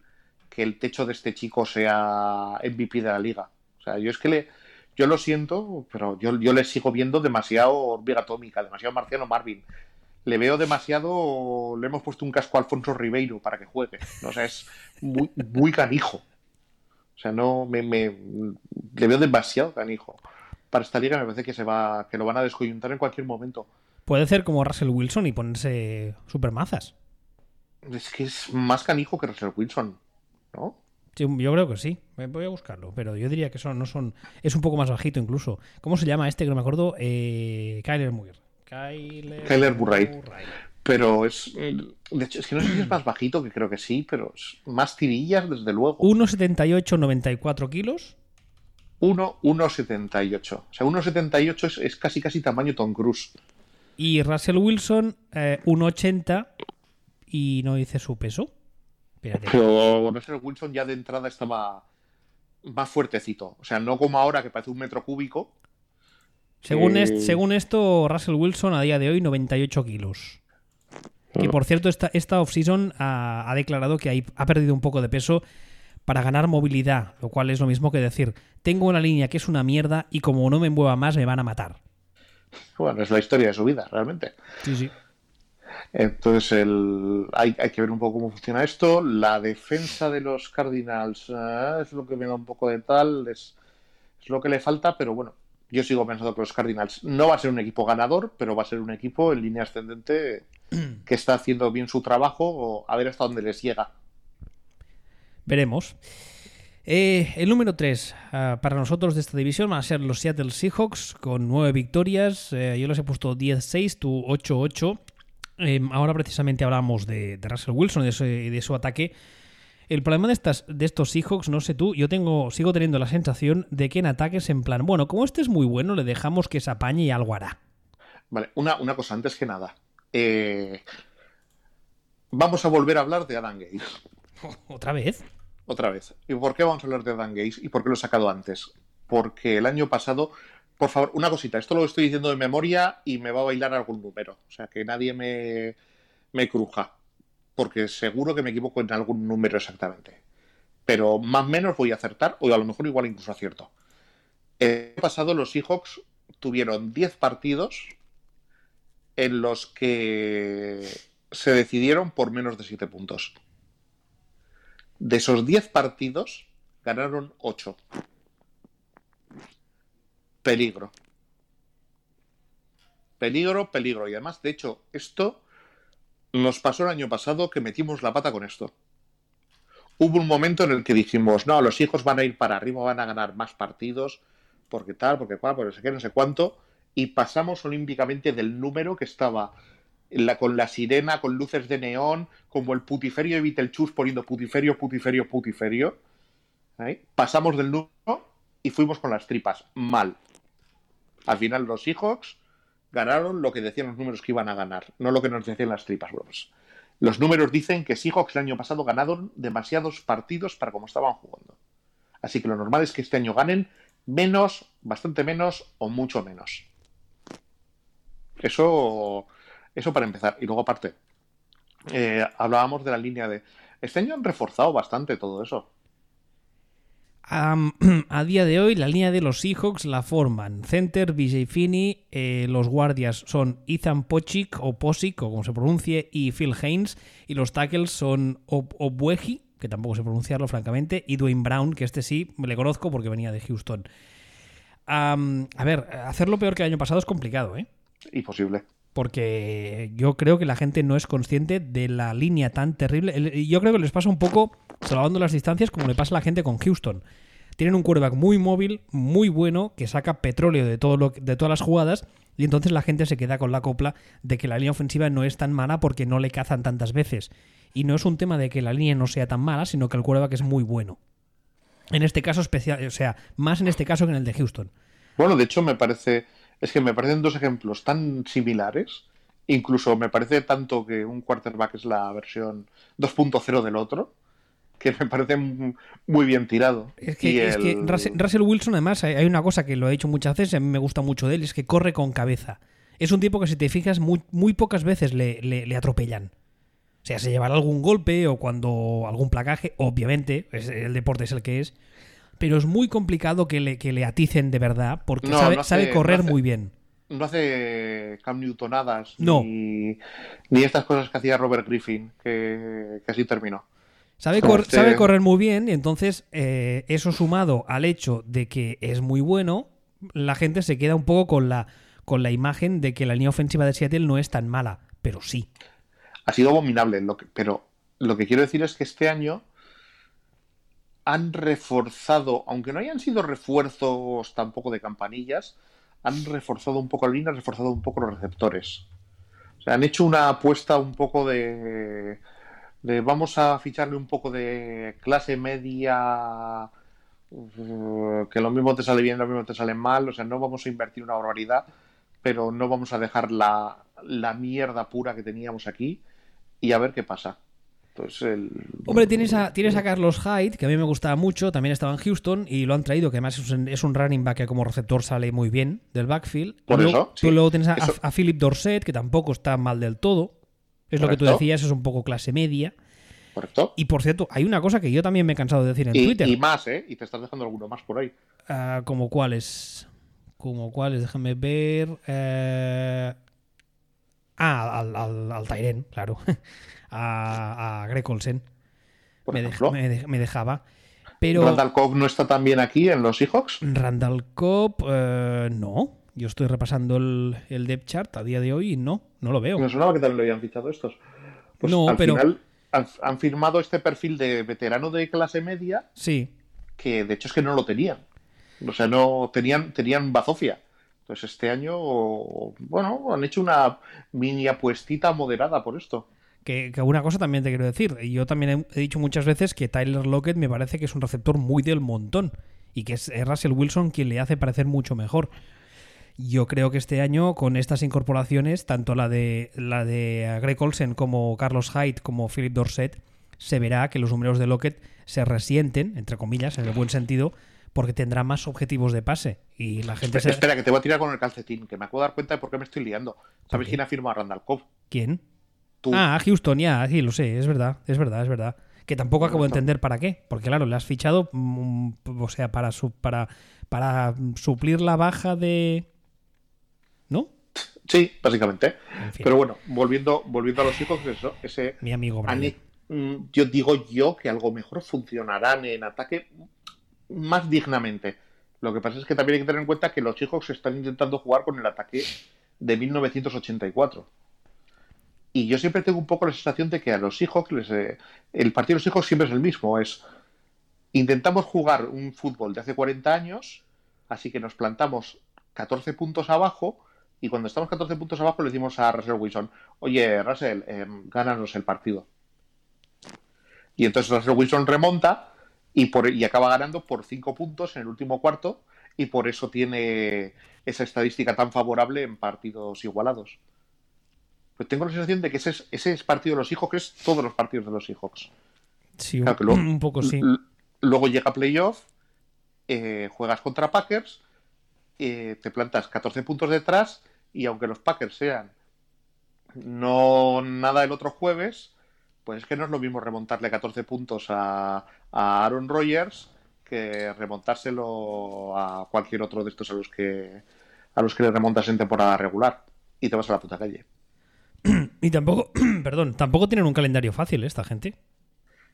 B: que el techo de este chico sea MVP de la liga. Sea, yo es que le, yo lo siento, pero yo, yo le sigo viendo demasiado hormiga atómica, demasiado marciano Marvin. Le veo demasiado. Le hemos puesto un casco a Alfonso Ribeiro para que juegue. O sea, es muy, muy canijo. O sea, no me, me, le veo demasiado canijo. Para esta liga me parece que se va, que lo van a descoyuntar en cualquier momento.
A: Puede ser como Russell Wilson y ponerse supermazas.
B: Es que es más canijo que Russell Wilson, ¿no?
A: Yo creo que sí. Voy a buscarlo, pero yo diría que son, no son. Es un poco más bajito incluso. ¿Cómo se llama este? Que no me acuerdo. Eh, Kyler Murray.
B: Kyler, Murray. Pero es. De hecho, es que no sé si es más bajito, que creo que sí, pero es más tirillas, desde luego.
A: 1,78, 94 kilos.
B: 1,78. O sea, 1,78 es, es, casi casi tamaño Tom Cruise.
A: Y Russell Wilson, 1,80 eh, y no dice su peso.
B: Pero Russell Wilson ya de entrada estaba más fuertecito. O sea, no como ahora que parece un metro cúbico.
A: Según, según esto, Russell Wilson a día de hoy 98 kilos. Y por cierto, esta, esta off-season ha, declarado que ha perdido un poco de peso para ganar movilidad, lo cual es lo mismo que decir, tengo una línea que es una mierda y como no me mueva más me van a matar.
B: Bueno, es la historia de su vida, realmente.
A: Sí, sí.
B: Entonces el, hay, que ver un poco cómo funciona esto. La defensa de los Cardinals eh, es lo que me da un poco de tal, es, lo que le falta, pero bueno, yo sigo pensando que los Cardinals no va a ser un equipo ganador, pero va a ser un equipo en línea ascendente que está haciendo bien su trabajo, a ver hasta dónde les llega.
A: Veremos. Eh, el número 3 ah, para nosotros de esta división van a ser los Seattle Seahawks con 9 victorias. Eh, yo les he puesto 10-6, tú 8-8. Em, ahora precisamente hablamos de, Russell Wilson y de, su ataque. El problema de, estas, de estos Seahawks, no sé tú, yo tengo, sigo teniendo la sensación de que en ataques en plan, bueno, como este es muy bueno, le dejamos que se apañe y algo hará.
B: Vale, una, cosa antes que nada. Eh, vamos a volver a hablar de Adam Gates.
A: ¿Otra vez?
B: Otra vez. ¿Y por qué vamos a hablar de Adam Gates y por qué lo he sacado antes? Porque el año pasado por favor, una cosita, esto lo estoy diciendo de memoria y me va a bailar algún número. O sea, que nadie me, me cruja, porque seguro que me equivoco en algún número exactamente. Pero más o menos voy a acertar, o a lo mejor igual incluso acierto. El año pasado los Seahawks tuvieron 10 partidos en los que se decidieron por menos de 7 puntos. De esos 10 partidos, ganaron 8. Peligro. Peligro, peligro. Y además, de hecho, esto nos pasó el año pasado que metimos la pata con esto. Hubo un momento en el que dijimos, no, los hijos van a ir para arriba, van a ganar más partidos, porque tal, porque cual, porque no sé qué, no sé cuánto, y pasamos olímpicamente del número que estaba la, con la sirena, con luces de neón, como el putiferio de Vitelchus poniendo putiferio, putiferio, putiferio. ¿eh? Pasamos del número y fuimos con las tripas. Mal. Al final los Seahawks ganaron lo que decían los números que iban a ganar, no lo que nos decían las tripas, bros. Los números dicen que Seahawks el año pasado ganaron demasiados partidos para como estaban jugando. Así que lo normal es que este año ganen menos, bastante menos o mucho menos. Eso, eso para empezar. Y luego aparte, eh, hablábamos de la línea de... Este año han reforzado bastante todo eso.
A: A día de hoy, la línea de los Seahawks la forman Center, BJ Finney, eh, los guardias son Ethan Pochik o Posick, o como se pronuncie, y Phil Haynes, y los tackles son Ob- Obweji, que tampoco sé pronunciarlo francamente, y Dwayne Brown, que este sí le conozco porque venía de Houston. A ver, hacerlo peor que el año pasado es complicado, ¿eh?
B: Imposible.
A: porque yo creo que la gente no es consciente de la línea tan terrible. Yo creo que les pasa un poco, salvando las distancias, como le pasa a la gente con Houston. Tienen un quarterback muy móvil, muy bueno, que saca petróleo de, todas las jugadas, y entonces la gente se queda con la copla de que la línea ofensiva no es tan mala porque no le cazan tantas veces. Y no es un tema de que la línea no sea tan mala, sino que el quarterback es muy bueno. En este caso especial, o sea, más en este caso que en el de Houston.
B: Bueno, de hecho me parece, es que me parecen dos ejemplos tan similares, incluso me parece tanto que un quarterback es la versión 2.0 del otro, que me parece muy bien tirado.
A: Es que,
B: Y
A: es que
B: el-
A: Russell, Russell Wilson, además, hay una cosa que lo he dicho muchas veces, y a mí me gusta mucho de él, es que corre con cabeza. Es un tipo que, si te fijas, muy, muy pocas veces le, le- le atropellan. O sea, se llevará algún golpe o cuando algún placaje, obviamente, es- el deporte es el que es, pero es muy complicado que le, que le aticen de verdad, porque
B: No,
A: sabe,
B: no hace-
A: sabe correr
B: no hace-
A: muy bien.
B: No hace Cam Newtonadas
A: No.
B: ni, ni estas cosas que hacía Robert Griffin, que, que así terminó.
A: Sabe, cor-
B: Este-
A: sabe correr muy bien y entonces eh, eso sumado al hecho de que es muy bueno, la gente se queda un poco con la, con la imagen de que la línea ofensiva de Seattle no es tan mala, pero sí.
B: Ha sido abominable, lo que- pero lo que quiero decir es que este año han reforzado, aunque no hayan sido refuerzos tampoco de campanillas, han reforzado un poco la línea, han reforzado un poco los receptores. O sea, han hecho una apuesta un poco de, vamos a ficharle un poco de clase media, uh, que lo mismo te sale bien, lo mismo te sale mal, o sea, no vamos a invertir una barbaridad, pero no vamos a dejar la, la mierda pura que teníamos aquí y a ver qué pasa. Entonces, el...
A: Hombre, tienes a, tienes a Carlos Hyde, que a mí me gustaba mucho, también estaba en Houston y lo han traído, que además es un, es un running back que como receptor sale muy bien del backfield.
B: Por
A: luego,
B: eso,
A: tú
B: sí.
A: luego tienes a,
B: Eso-
A: a- a Philip Dorset, que tampoco está mal del todo. Es lo que tú decías, es un poco clase media.
B: ¿Correcto?
A: Y por cierto, hay una cosa que yo también me he cansado de decir en
B: Y,
A: Twitter.
B: y más, ¿eh? Y te estás dejando alguno más por ahí.
A: Ah, como cuáles. Como cuáles, déjame ver. eh, Ah, al, al, al Tyren, claro. a, a Greg Olsen.
B: Por
A: Me, dej- me dej- me dejaba. Pero
B: Randall Cobb no está tan bien aquí en los Seahawks.
A: Randall Cobb, eh, no. Yo estoy repasando el, el depth chart a día de hoy y no, no lo veo.
B: Me sonaba que también lo habían fichado estos. Pues
A: No,
B: al
A: pero-
B: final han, han firmado este perfil de veterano de clase media
A: Sí,
B: que de hecho es que no lo tenían. O sea, no tenían, tenían bazofia. Entonces este año, bueno, han hecho una mini apuestita moderada por esto.
A: que, que una cosa también te quiero decir. y Yo también he, he dicho muchas veces que Tyler Lockett me parece que es un receptor muy del montón y que es es Russell Wilson quien le hace parecer mucho mejor. Yo creo que este año, con estas incorporaciones, tanto la de la de Greg Olsen como Carlos Hyde como Philip Dorset, se verá que los números de Lockett se resienten, entre comillas, en el buen sentido, porque tendrá más objetivos de pase. Y la gente
B: Espera,
A: se...
B: espera, que te voy a tirar con el calcetín, que me acabo de dar cuenta de por qué me estoy liando. ¿Sabes quién ha firmado a Randall Cobb?
A: ¿Quién?
B: Tú.
A: Ah, Houston, ya, sí, lo sé, es verdad, es verdad, es verdad. Que tampoco acabo de entender para qué, porque claro, le has fichado, mm, o sea, para, su, para, para suplir la baja de...
B: Sí, básicamente. Pero bueno, volviendo, volviendo a los hijos, eso, ese.
A: Mi amigo
B: mm, Yo digo yo que algo mejor funcionarán en ataque más dignamente. Lo que pasa es que también hay que tener en cuenta que los Seahawks están intentando jugar con el ataque de 1984. Y yo siempre tengo un poco la sensación de que a los Seahawks, les, eh, el partido de los Seahawks siempre es el mismo. Es intentamos jugar un fútbol de hace 40 años, así que nos plantamos 14 puntos abajo y cuando estamos 14 puntos abajo le decimos a Russell Wilson, oye Russell, eh, gánanos el partido. Y entonces Russell Wilson remonta y, por, y acaba ganando por 5 puntos en el último cuarto y por eso tiene esa estadística tan favorable en partidos igualados. Pues tengo la sensación de que ese es, ese es partido de los Seahawks, es todos los partidos de los Seahawks.
A: Sí, un poco sí.
B: Luego llega playoff, eh, juegas contra Packers, eh, te plantas 14 puntos detrás y aunque los Packers sean no nada el otro jueves, pues es que no es lo mismo remontarle 14 puntos a, Aaron Rodgers que remontárselo a cualquier otro de estos a los que a los que le remontas en temporada regular y te vas a la puta calle.
A: Y tampoco, perdón, tampoco tienen un calendario fácil ¿eh? esta gente.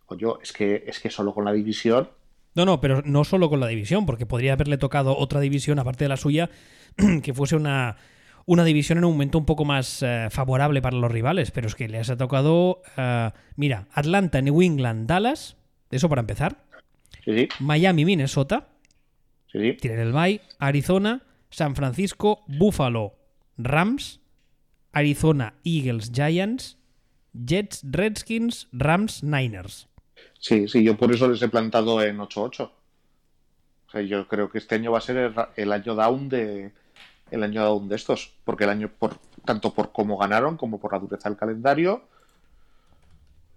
B: Oye, es que es que solo con la división
A: no, no, pero no solo con la división, porque podría haberle tocado otra división, aparte de la suya, que fuese una, una división en un momento un poco más eh, favorable para los rivales, pero es que les ha tocado, eh, mira, Atlanta, New England, Dallas, eso para empezar.
B: Sí,
A: Miami, Minnesota.
B: Sí,
A: Tienen el Bay, Arizona, San Francisco, Buffalo, Rams, Arizona, Eagles, Giants, Jets, Redskins, Rams, Niners.
B: Sí, sí, yo por eso les he plantado en 8-8. O sea, yo creo que este año va a ser el año down de, el año aún de estos, porque el año, por tanto por cómo ganaron como por la dureza del calendario,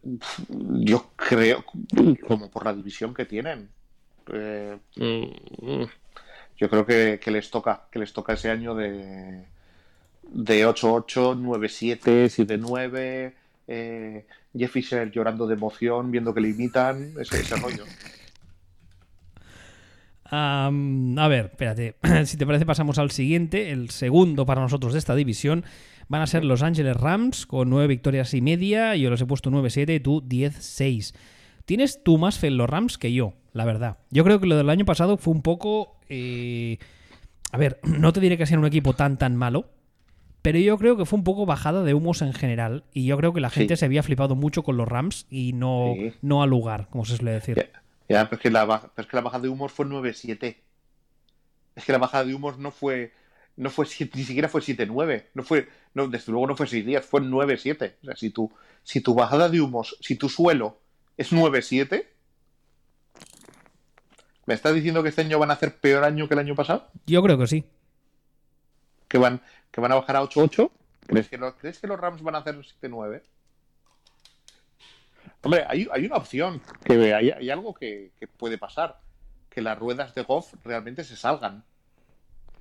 B: yo creo, como por la división que tienen. Eh, yo creo que, les toca, que les toca ese año de, de 8-8, 9-7, 7-9, eh, Jeff Fisher llorando de emoción, viendo que le imitan, ese, ese rollo
A: a ver, espérate. si te parece, pasamos al siguiente. El segundo para nosotros de esta división van a ser Los Ángeles Rams con nueve victorias y media. Yo los he puesto 9-7 y tú 10-6. Tienes tú más fe en los Rams que yo, la verdad. Yo creo que lo del año pasado fue un poco. Eh, a ver, no te diré que sea un equipo tan tan malo. Pero yo creo que fue un poco bajada de humos en general. Y yo creo que la gente se había flipado mucho con los Rams y no, no al lugar, como se suele decir.
B: Ya, pero es que la, baja, es que la bajada de humor fue 9-7. Es que la bajada de humor no fue. No fue ni siquiera fue 7-9. No fue. No, desde luego no fue 6-10, fue 9-7. O sea, si tu, si tu bajada de humos, si tu suelo es 9-7. ¿Me estás diciendo que este año van a hacer peor año que el año pasado?
A: Yo creo que sí.
B: ¿Que van, que van a bajar a 8-8? ¿Crees que, ¿Crees que los Rams van a hacer 7-9? Hombre, hay, una opción, que hay, algo que, puede pasar, que las ruedas de Goff realmente se salgan.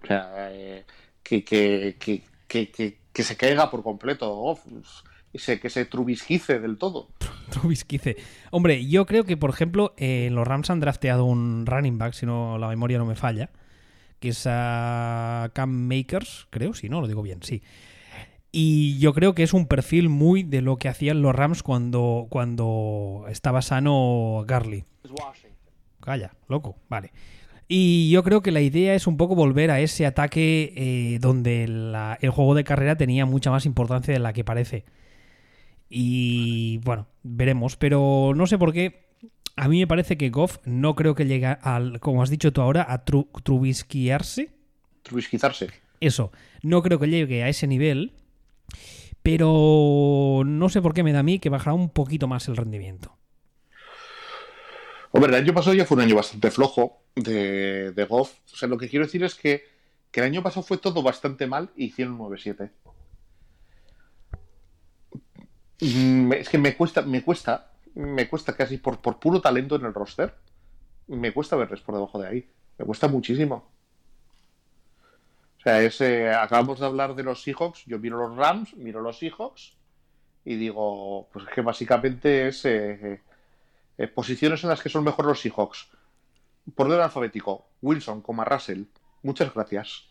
B: O sea, eh, que, que, se caiga por completo Goff, y se, que se trubisquice del todo.
A: Trubisquice. Hombre, yo creo que, por ejemplo, en los Rams han drafteado un running back, si no la memoria no me falla, que es a Cam Makers, creo, si no, lo digo bien, sí. Y yo creo que es un perfil muy de lo que hacían los Rams cuando, cuando estaba sano Garley. Calla, loco, vale. Y yo creo que la idea es un poco volver a ese ataque eh, donde el juego de carrera tenía mucha más importancia de la que parece. Y bueno, veremos. Pero no sé por qué. A mí me parece que Goff no creo que llegue al, como has dicho tú ahora, a trubisquiarse.
B: Trubisquizarse.
A: Eso. No creo que llegue a ese nivel. Pero no sé por qué me da a mí que bajará un poquito más el rendimiento.
B: Hombre, el año pasado ya fue un año bastante flojo de, de Goff. O sea, lo que quiero decir es que, el año pasado fue todo bastante mal y hicieron 9-7. Mm, es que me cuesta, me cuesta, me cuesta casi por, por puro talento en el roster. Me cuesta verles por debajo de ahí. Me cuesta muchísimo. O sea, ese, acabamos de hablar de los Seahawks, yo miro los Rams, miro los Seahawks y digo, pues es que básicamente es eh, eh, posiciones en las que son mejores los Seahawks. Por orden alfabético, Wilson, como Russell. Muchas gracias.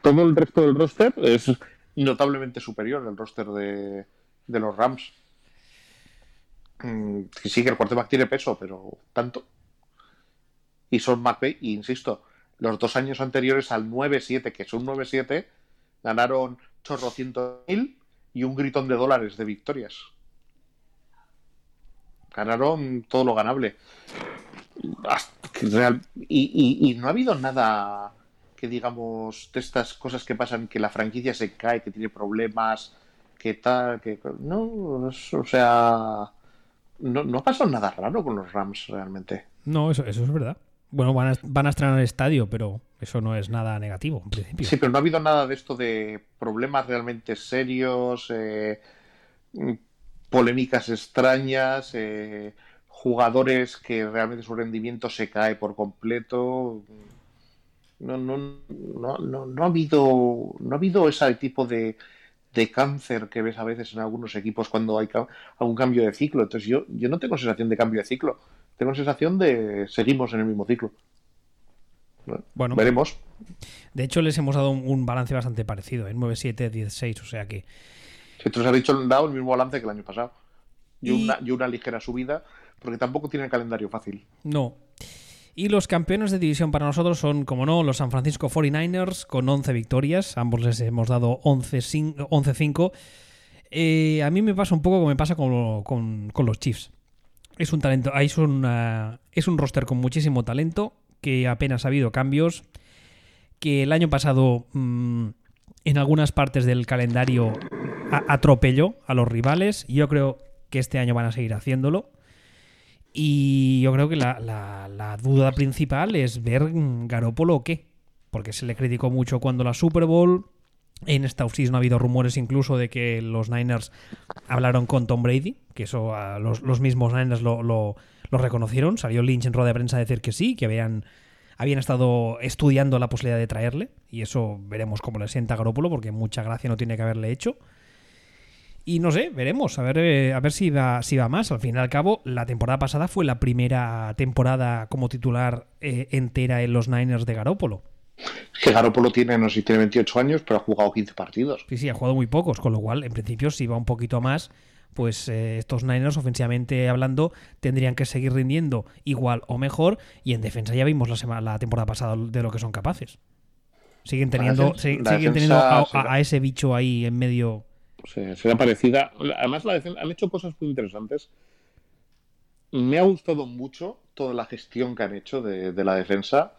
B: todo el resto del roster es notablemente superior al roster de, de los Rams. Mm, sí que el quarterback tiene peso, pero tanto. Y son McVay, y insisto, los dos años anteriores al 9-7, que son 9-7, ganaron chorrocientos mil y un gritón de dólares de victorias. Ganaron todo lo ganable. Y, y, no ha habido nada que digamos de estas cosas que pasan que la franquicia se cae, que tiene problemas, que tal, que no, o sea, no, no ha pasado nada raro con los Rams realmente.
A: No, eso, eso es verdad. Bueno, van a, van a estrenar el estadio, pero eso no es nada negativo en principio.
B: Sí, pero no ha habido nada de esto de problemas realmente serios, eh, polémicas extrañas, eh, jugadores que realmente su rendimiento se cae por completo. No, no, no, no, no ha habido no ha habido ese tipo de, de cáncer que ves a veces en algunos equipos cuando hay algún cambio de ciclo. Entonces yo, yo no tengo sensación de cambio de ciclo, tengo sensación de seguimos en el mismo ciclo. Bueno, veremos.
A: De hecho, les hemos dado un, balance bastante parecido, en 9-7, 16, o sea que...
B: Si tú has dicho, dado el mismo balance que el año pasado. Y, Una, y una ligera subida, porque tampoco tiene el calendario fácil.
A: No. Y los campeones de división para nosotros son, como no, los San Francisco 49ers con 11 victorias. Ambos les hemos dado 11-5. Eh, a mí me pasa un poco como me pasa con, los Chiefs. Es un talento, es, es un roster con muchísimo talento, que apenas ha habido cambios, que el año pasado mm, en algunas partes del calendario atropelló a los rivales. Y yo creo que este año van a seguir haciéndolo. Y yo creo que la, duda principal es ver Garópolo o qué. Porque se le criticó mucho cuando la Super Bowl. En esta no ha habido rumores incluso de que los Niners hablaron con Tom Brady, que eso los, mismos Niners lo, reconocieron. Salió Lynch en rueda de prensa a decir que sí, que habían, habían estado estudiando la posibilidad de traerle. Y eso veremos cómo le sienta a Garópolo, porque mucha gracia no tiene que haberle hecho. Y no sé, veremos, a ver, eh, a ver si, va, si va más. Al fin y al cabo, la temporada pasada fue la primera temporada como titular eh, entera en los Niners de Garópolo.
B: Que Garópolo tiene, no sé si tiene 28 años, pero ha jugado 15 partidos.
A: Sí, sí, ha jugado muy pocos, con lo cual, en principio, si va un poquito más, pues eh, estos Niners, ofensivamente hablando, tendrían que seguir rindiendo igual o mejor. Y en defensa ya vimos la, semana, la temporada pasada de lo que son capaces. Siguen teniendo, siguen teniendo a ese bicho ahí en medio
B: será parecida. Además, la han hecho cosas muy interesantes. Me ha gustado mucho toda la gestión que han hecho de, la defensa.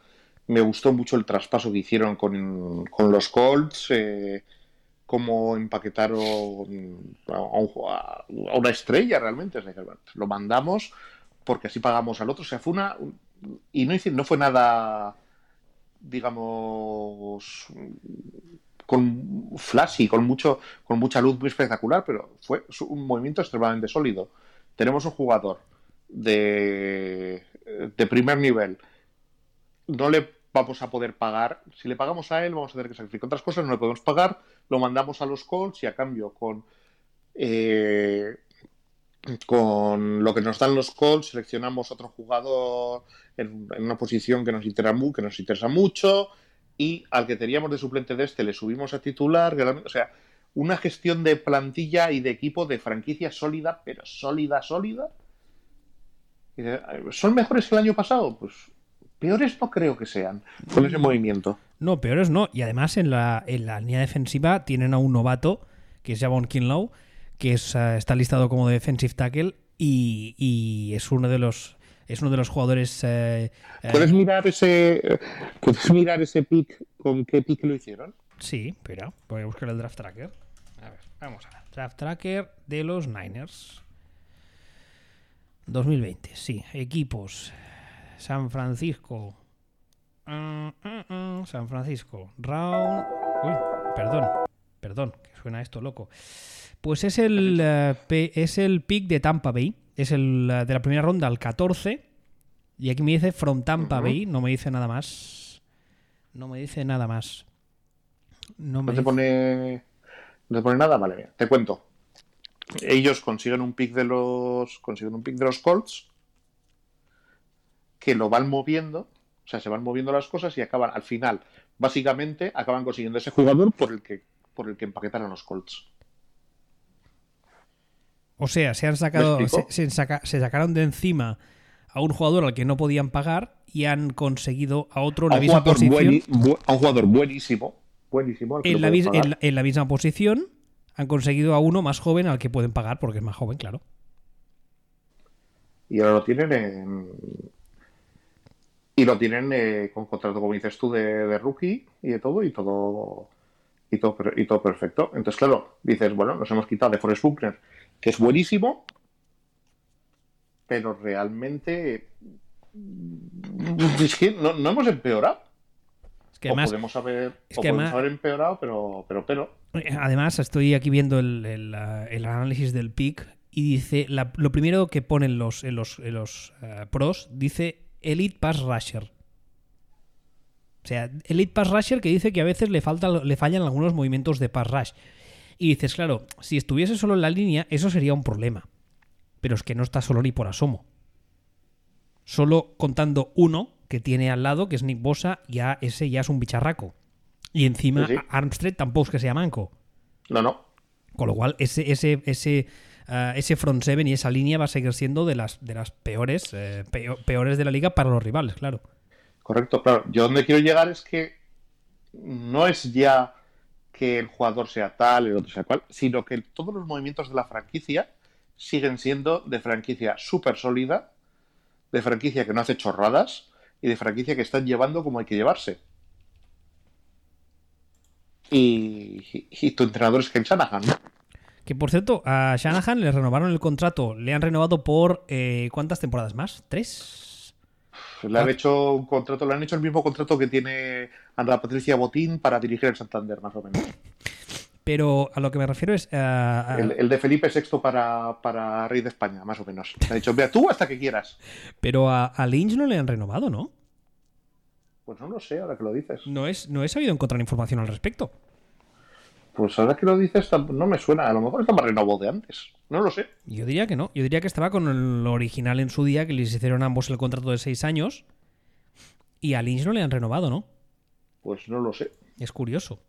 B: Me gustó mucho el traspaso que hicieron con, los Colts, eh, cómo empaquetaron a, una estrella realmente. lo mandamos porque así pagamos al otro. O sea, fue una. Y no, no fue nada, digamos, con flashy, con mucho, con mucha luz muy espectacular, pero fue un movimiento extremadamente sólido. Tenemos un jugador de, de primer nivel. No le vamos a poder pagar. Si le pagamos a él, vamos a tener que sacrificar otras cosas, no le podemos pagar, lo mandamos a los Colts y a cambio con eh, con lo que nos dan los Colts seleccionamos otro jugador en, una posición que nos interesa, que nos interesa mucho y al que teníamos de suplente de este le subimos a titular. O sea, una gestión de plantilla y de equipo de franquicia sólida, pero sólida, sólida. ¿Son mejores que el año pasado? Pues peores no creo que sean con ese movimiento.
A: No, peores no. Y además en la, en la línea defensiva tienen a un novato, que es Javon Kinlow, que es, eh, está listado como defensive tackle y, y es uno de los es uno de los jugadores. Eh,
B: eh, ¿Puedes mirar ese. ¿Puedes mirar ese pick? ¿Con qué pick lo hicieron?
A: Sí, espera, voy a buscar el draft tracker. A ver, vamos a ver. Draft tracker de los Niners. 2020, sí. Equipos. San Francisco. Mm, mm, mm, San Francisco. Round. Uy, perdón. Perdón, que suena esto loco. Pues es el, eh, es el pick de Tampa Bay es el de la primera ronda al 14. Y aquí me dice From Tampa Bay, no me dice nada más. No me dice nada más.
B: No, te pone. No te pone nada, vale, te cuento. Ellos consiguen un pick de los. consiguen un pick de los Colts. Que lo van moviendo O sea, se van moviendo las cosas y acaban, al final, básicamente, acaban consiguiendo ese jugador por el que, por el que empaquetan a los Colts.
A: O sea, se han sacado, se, sacaron de encima a un jugador al que no podían pagar y han conseguido a otro en la misma posición.
B: a un jugador buenísimo, buenísimo
A: en, la, en, la, misma posición han conseguido a uno más joven al que pueden pagar porque es más joven, claro.
B: Y ahora lo tienen en, y lo tienen eh, con contrato, como dices tú, de, rookie y de todo, y todo, y todo, y todo perfecto. Entonces, claro, dices, bueno, nos hemos quitado de Forrest Buckner, que es buenísimo, pero realmente es que no, hemos empeorado. Es que además, podemos haber, haber empeorado, pero, pero, pero.
A: Además, estoy aquí viendo el, análisis del pick y dice, lo primero que ponen los, en los, los eh, pros, dice Elite Pass Rusher. O sea, Elite Pass Rusher que dice que a veces le, falta, le fallan algunos movimientos de Pass Rush. Y dices, claro, si estuviese solo en la línea, eso sería un problema. Pero es que no está solo ni por asomo. Solo contando uno que tiene al lado, que es Nick Bosa, ya ese ya es un bicharraco. Y encima Armstrong tampoco es que sea manco.
B: No, no.
A: Con lo cual, ese, ese, ese eh, ese front seven y esa línea va a seguir siendo de las, de las peores, eh, peores de la liga para los rivales, claro.
B: Correcto, claro. Yo donde quiero llegar es que no es ya que el jugador sea tal, el otro sea cual, sino que todos los movimientos de la franquicia siguen siendo de franquicia súper sólida, de franquicia que no hace chorradas y de franquicia que están llevando como hay que llevarse. Y, y, tu entrenador es Ken Shanahan, ¿no?
A: Que por cierto, a Shanahan le renovaron el contrato. Le han renovado por. Eh, ¿Cuántas temporadas más? ¿Tres?
B: Le han hecho un contrato, le han hecho el mismo contrato que tiene Ana Patricia Botín para dirigir el Santander, más o menos.
A: Pero a lo que me refiero es.
B: Eh, el, de Felipe VI para, para, Rey de España, más o menos. Le ha dicho, vea tú hasta que quieras.
A: Pero a, a Lynch no le han renovado, ¿no?
B: Pues no lo sé, ahora que lo dices.
A: No, es, no he sabido encontrar información al respecto.
B: Pues ahora que lo dices, no me suena. A lo mejor está más renovado de antes. No lo sé.
A: Yo diría que no. Yo diría que estaba con el original en su día, que les hicieron ambos el contrato de seis años. Y a Lynch no le han renovado, ¿no?
B: Pues no lo sé.
A: Es curioso.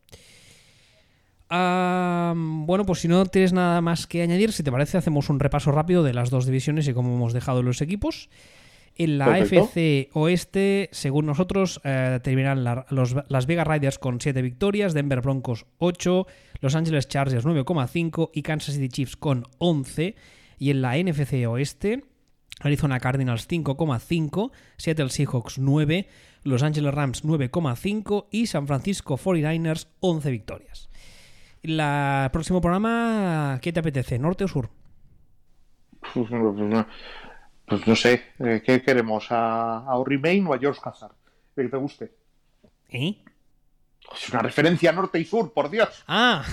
A: bueno, pues si no tienes nada más que añadir, si te parece, hacemos un repaso rápido de las dos divisiones y cómo hemos dejado los equipos. En la AFC Oeste, según nosotros, eh, terminan las Vegas Riders con 7 victorias, Denver Broncos 8, Los Angeles Chargers 9,5 y Kansas City Chiefs con 11. Y en la NFC Oeste, Arizona Cardinals 5,5, Seattle Seahawks 9, Los Angeles Rams 9,5 y San Francisco 49ers 11 victorias. El próximo programa, ¿qué te apetece? ¿Norte o sur?
B: Pues no sé, eh, ¿qué queremos? ¿A, a o a George Hazard? Que te guste.
A: ¿Eh?
B: Es una referencia norte y sur, por Dios.
A: Ah,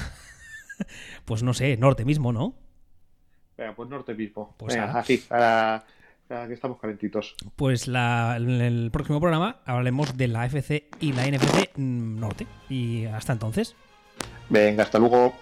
A: pues no sé, norte mismo, ¿no?
B: Venga, pues norte mismo. Pues así, para, que estamos calentitos.
A: Pues la, en el próximo programa hablaremos de la FC y la NFC norte. Y hasta entonces.
B: Venga, hasta luego.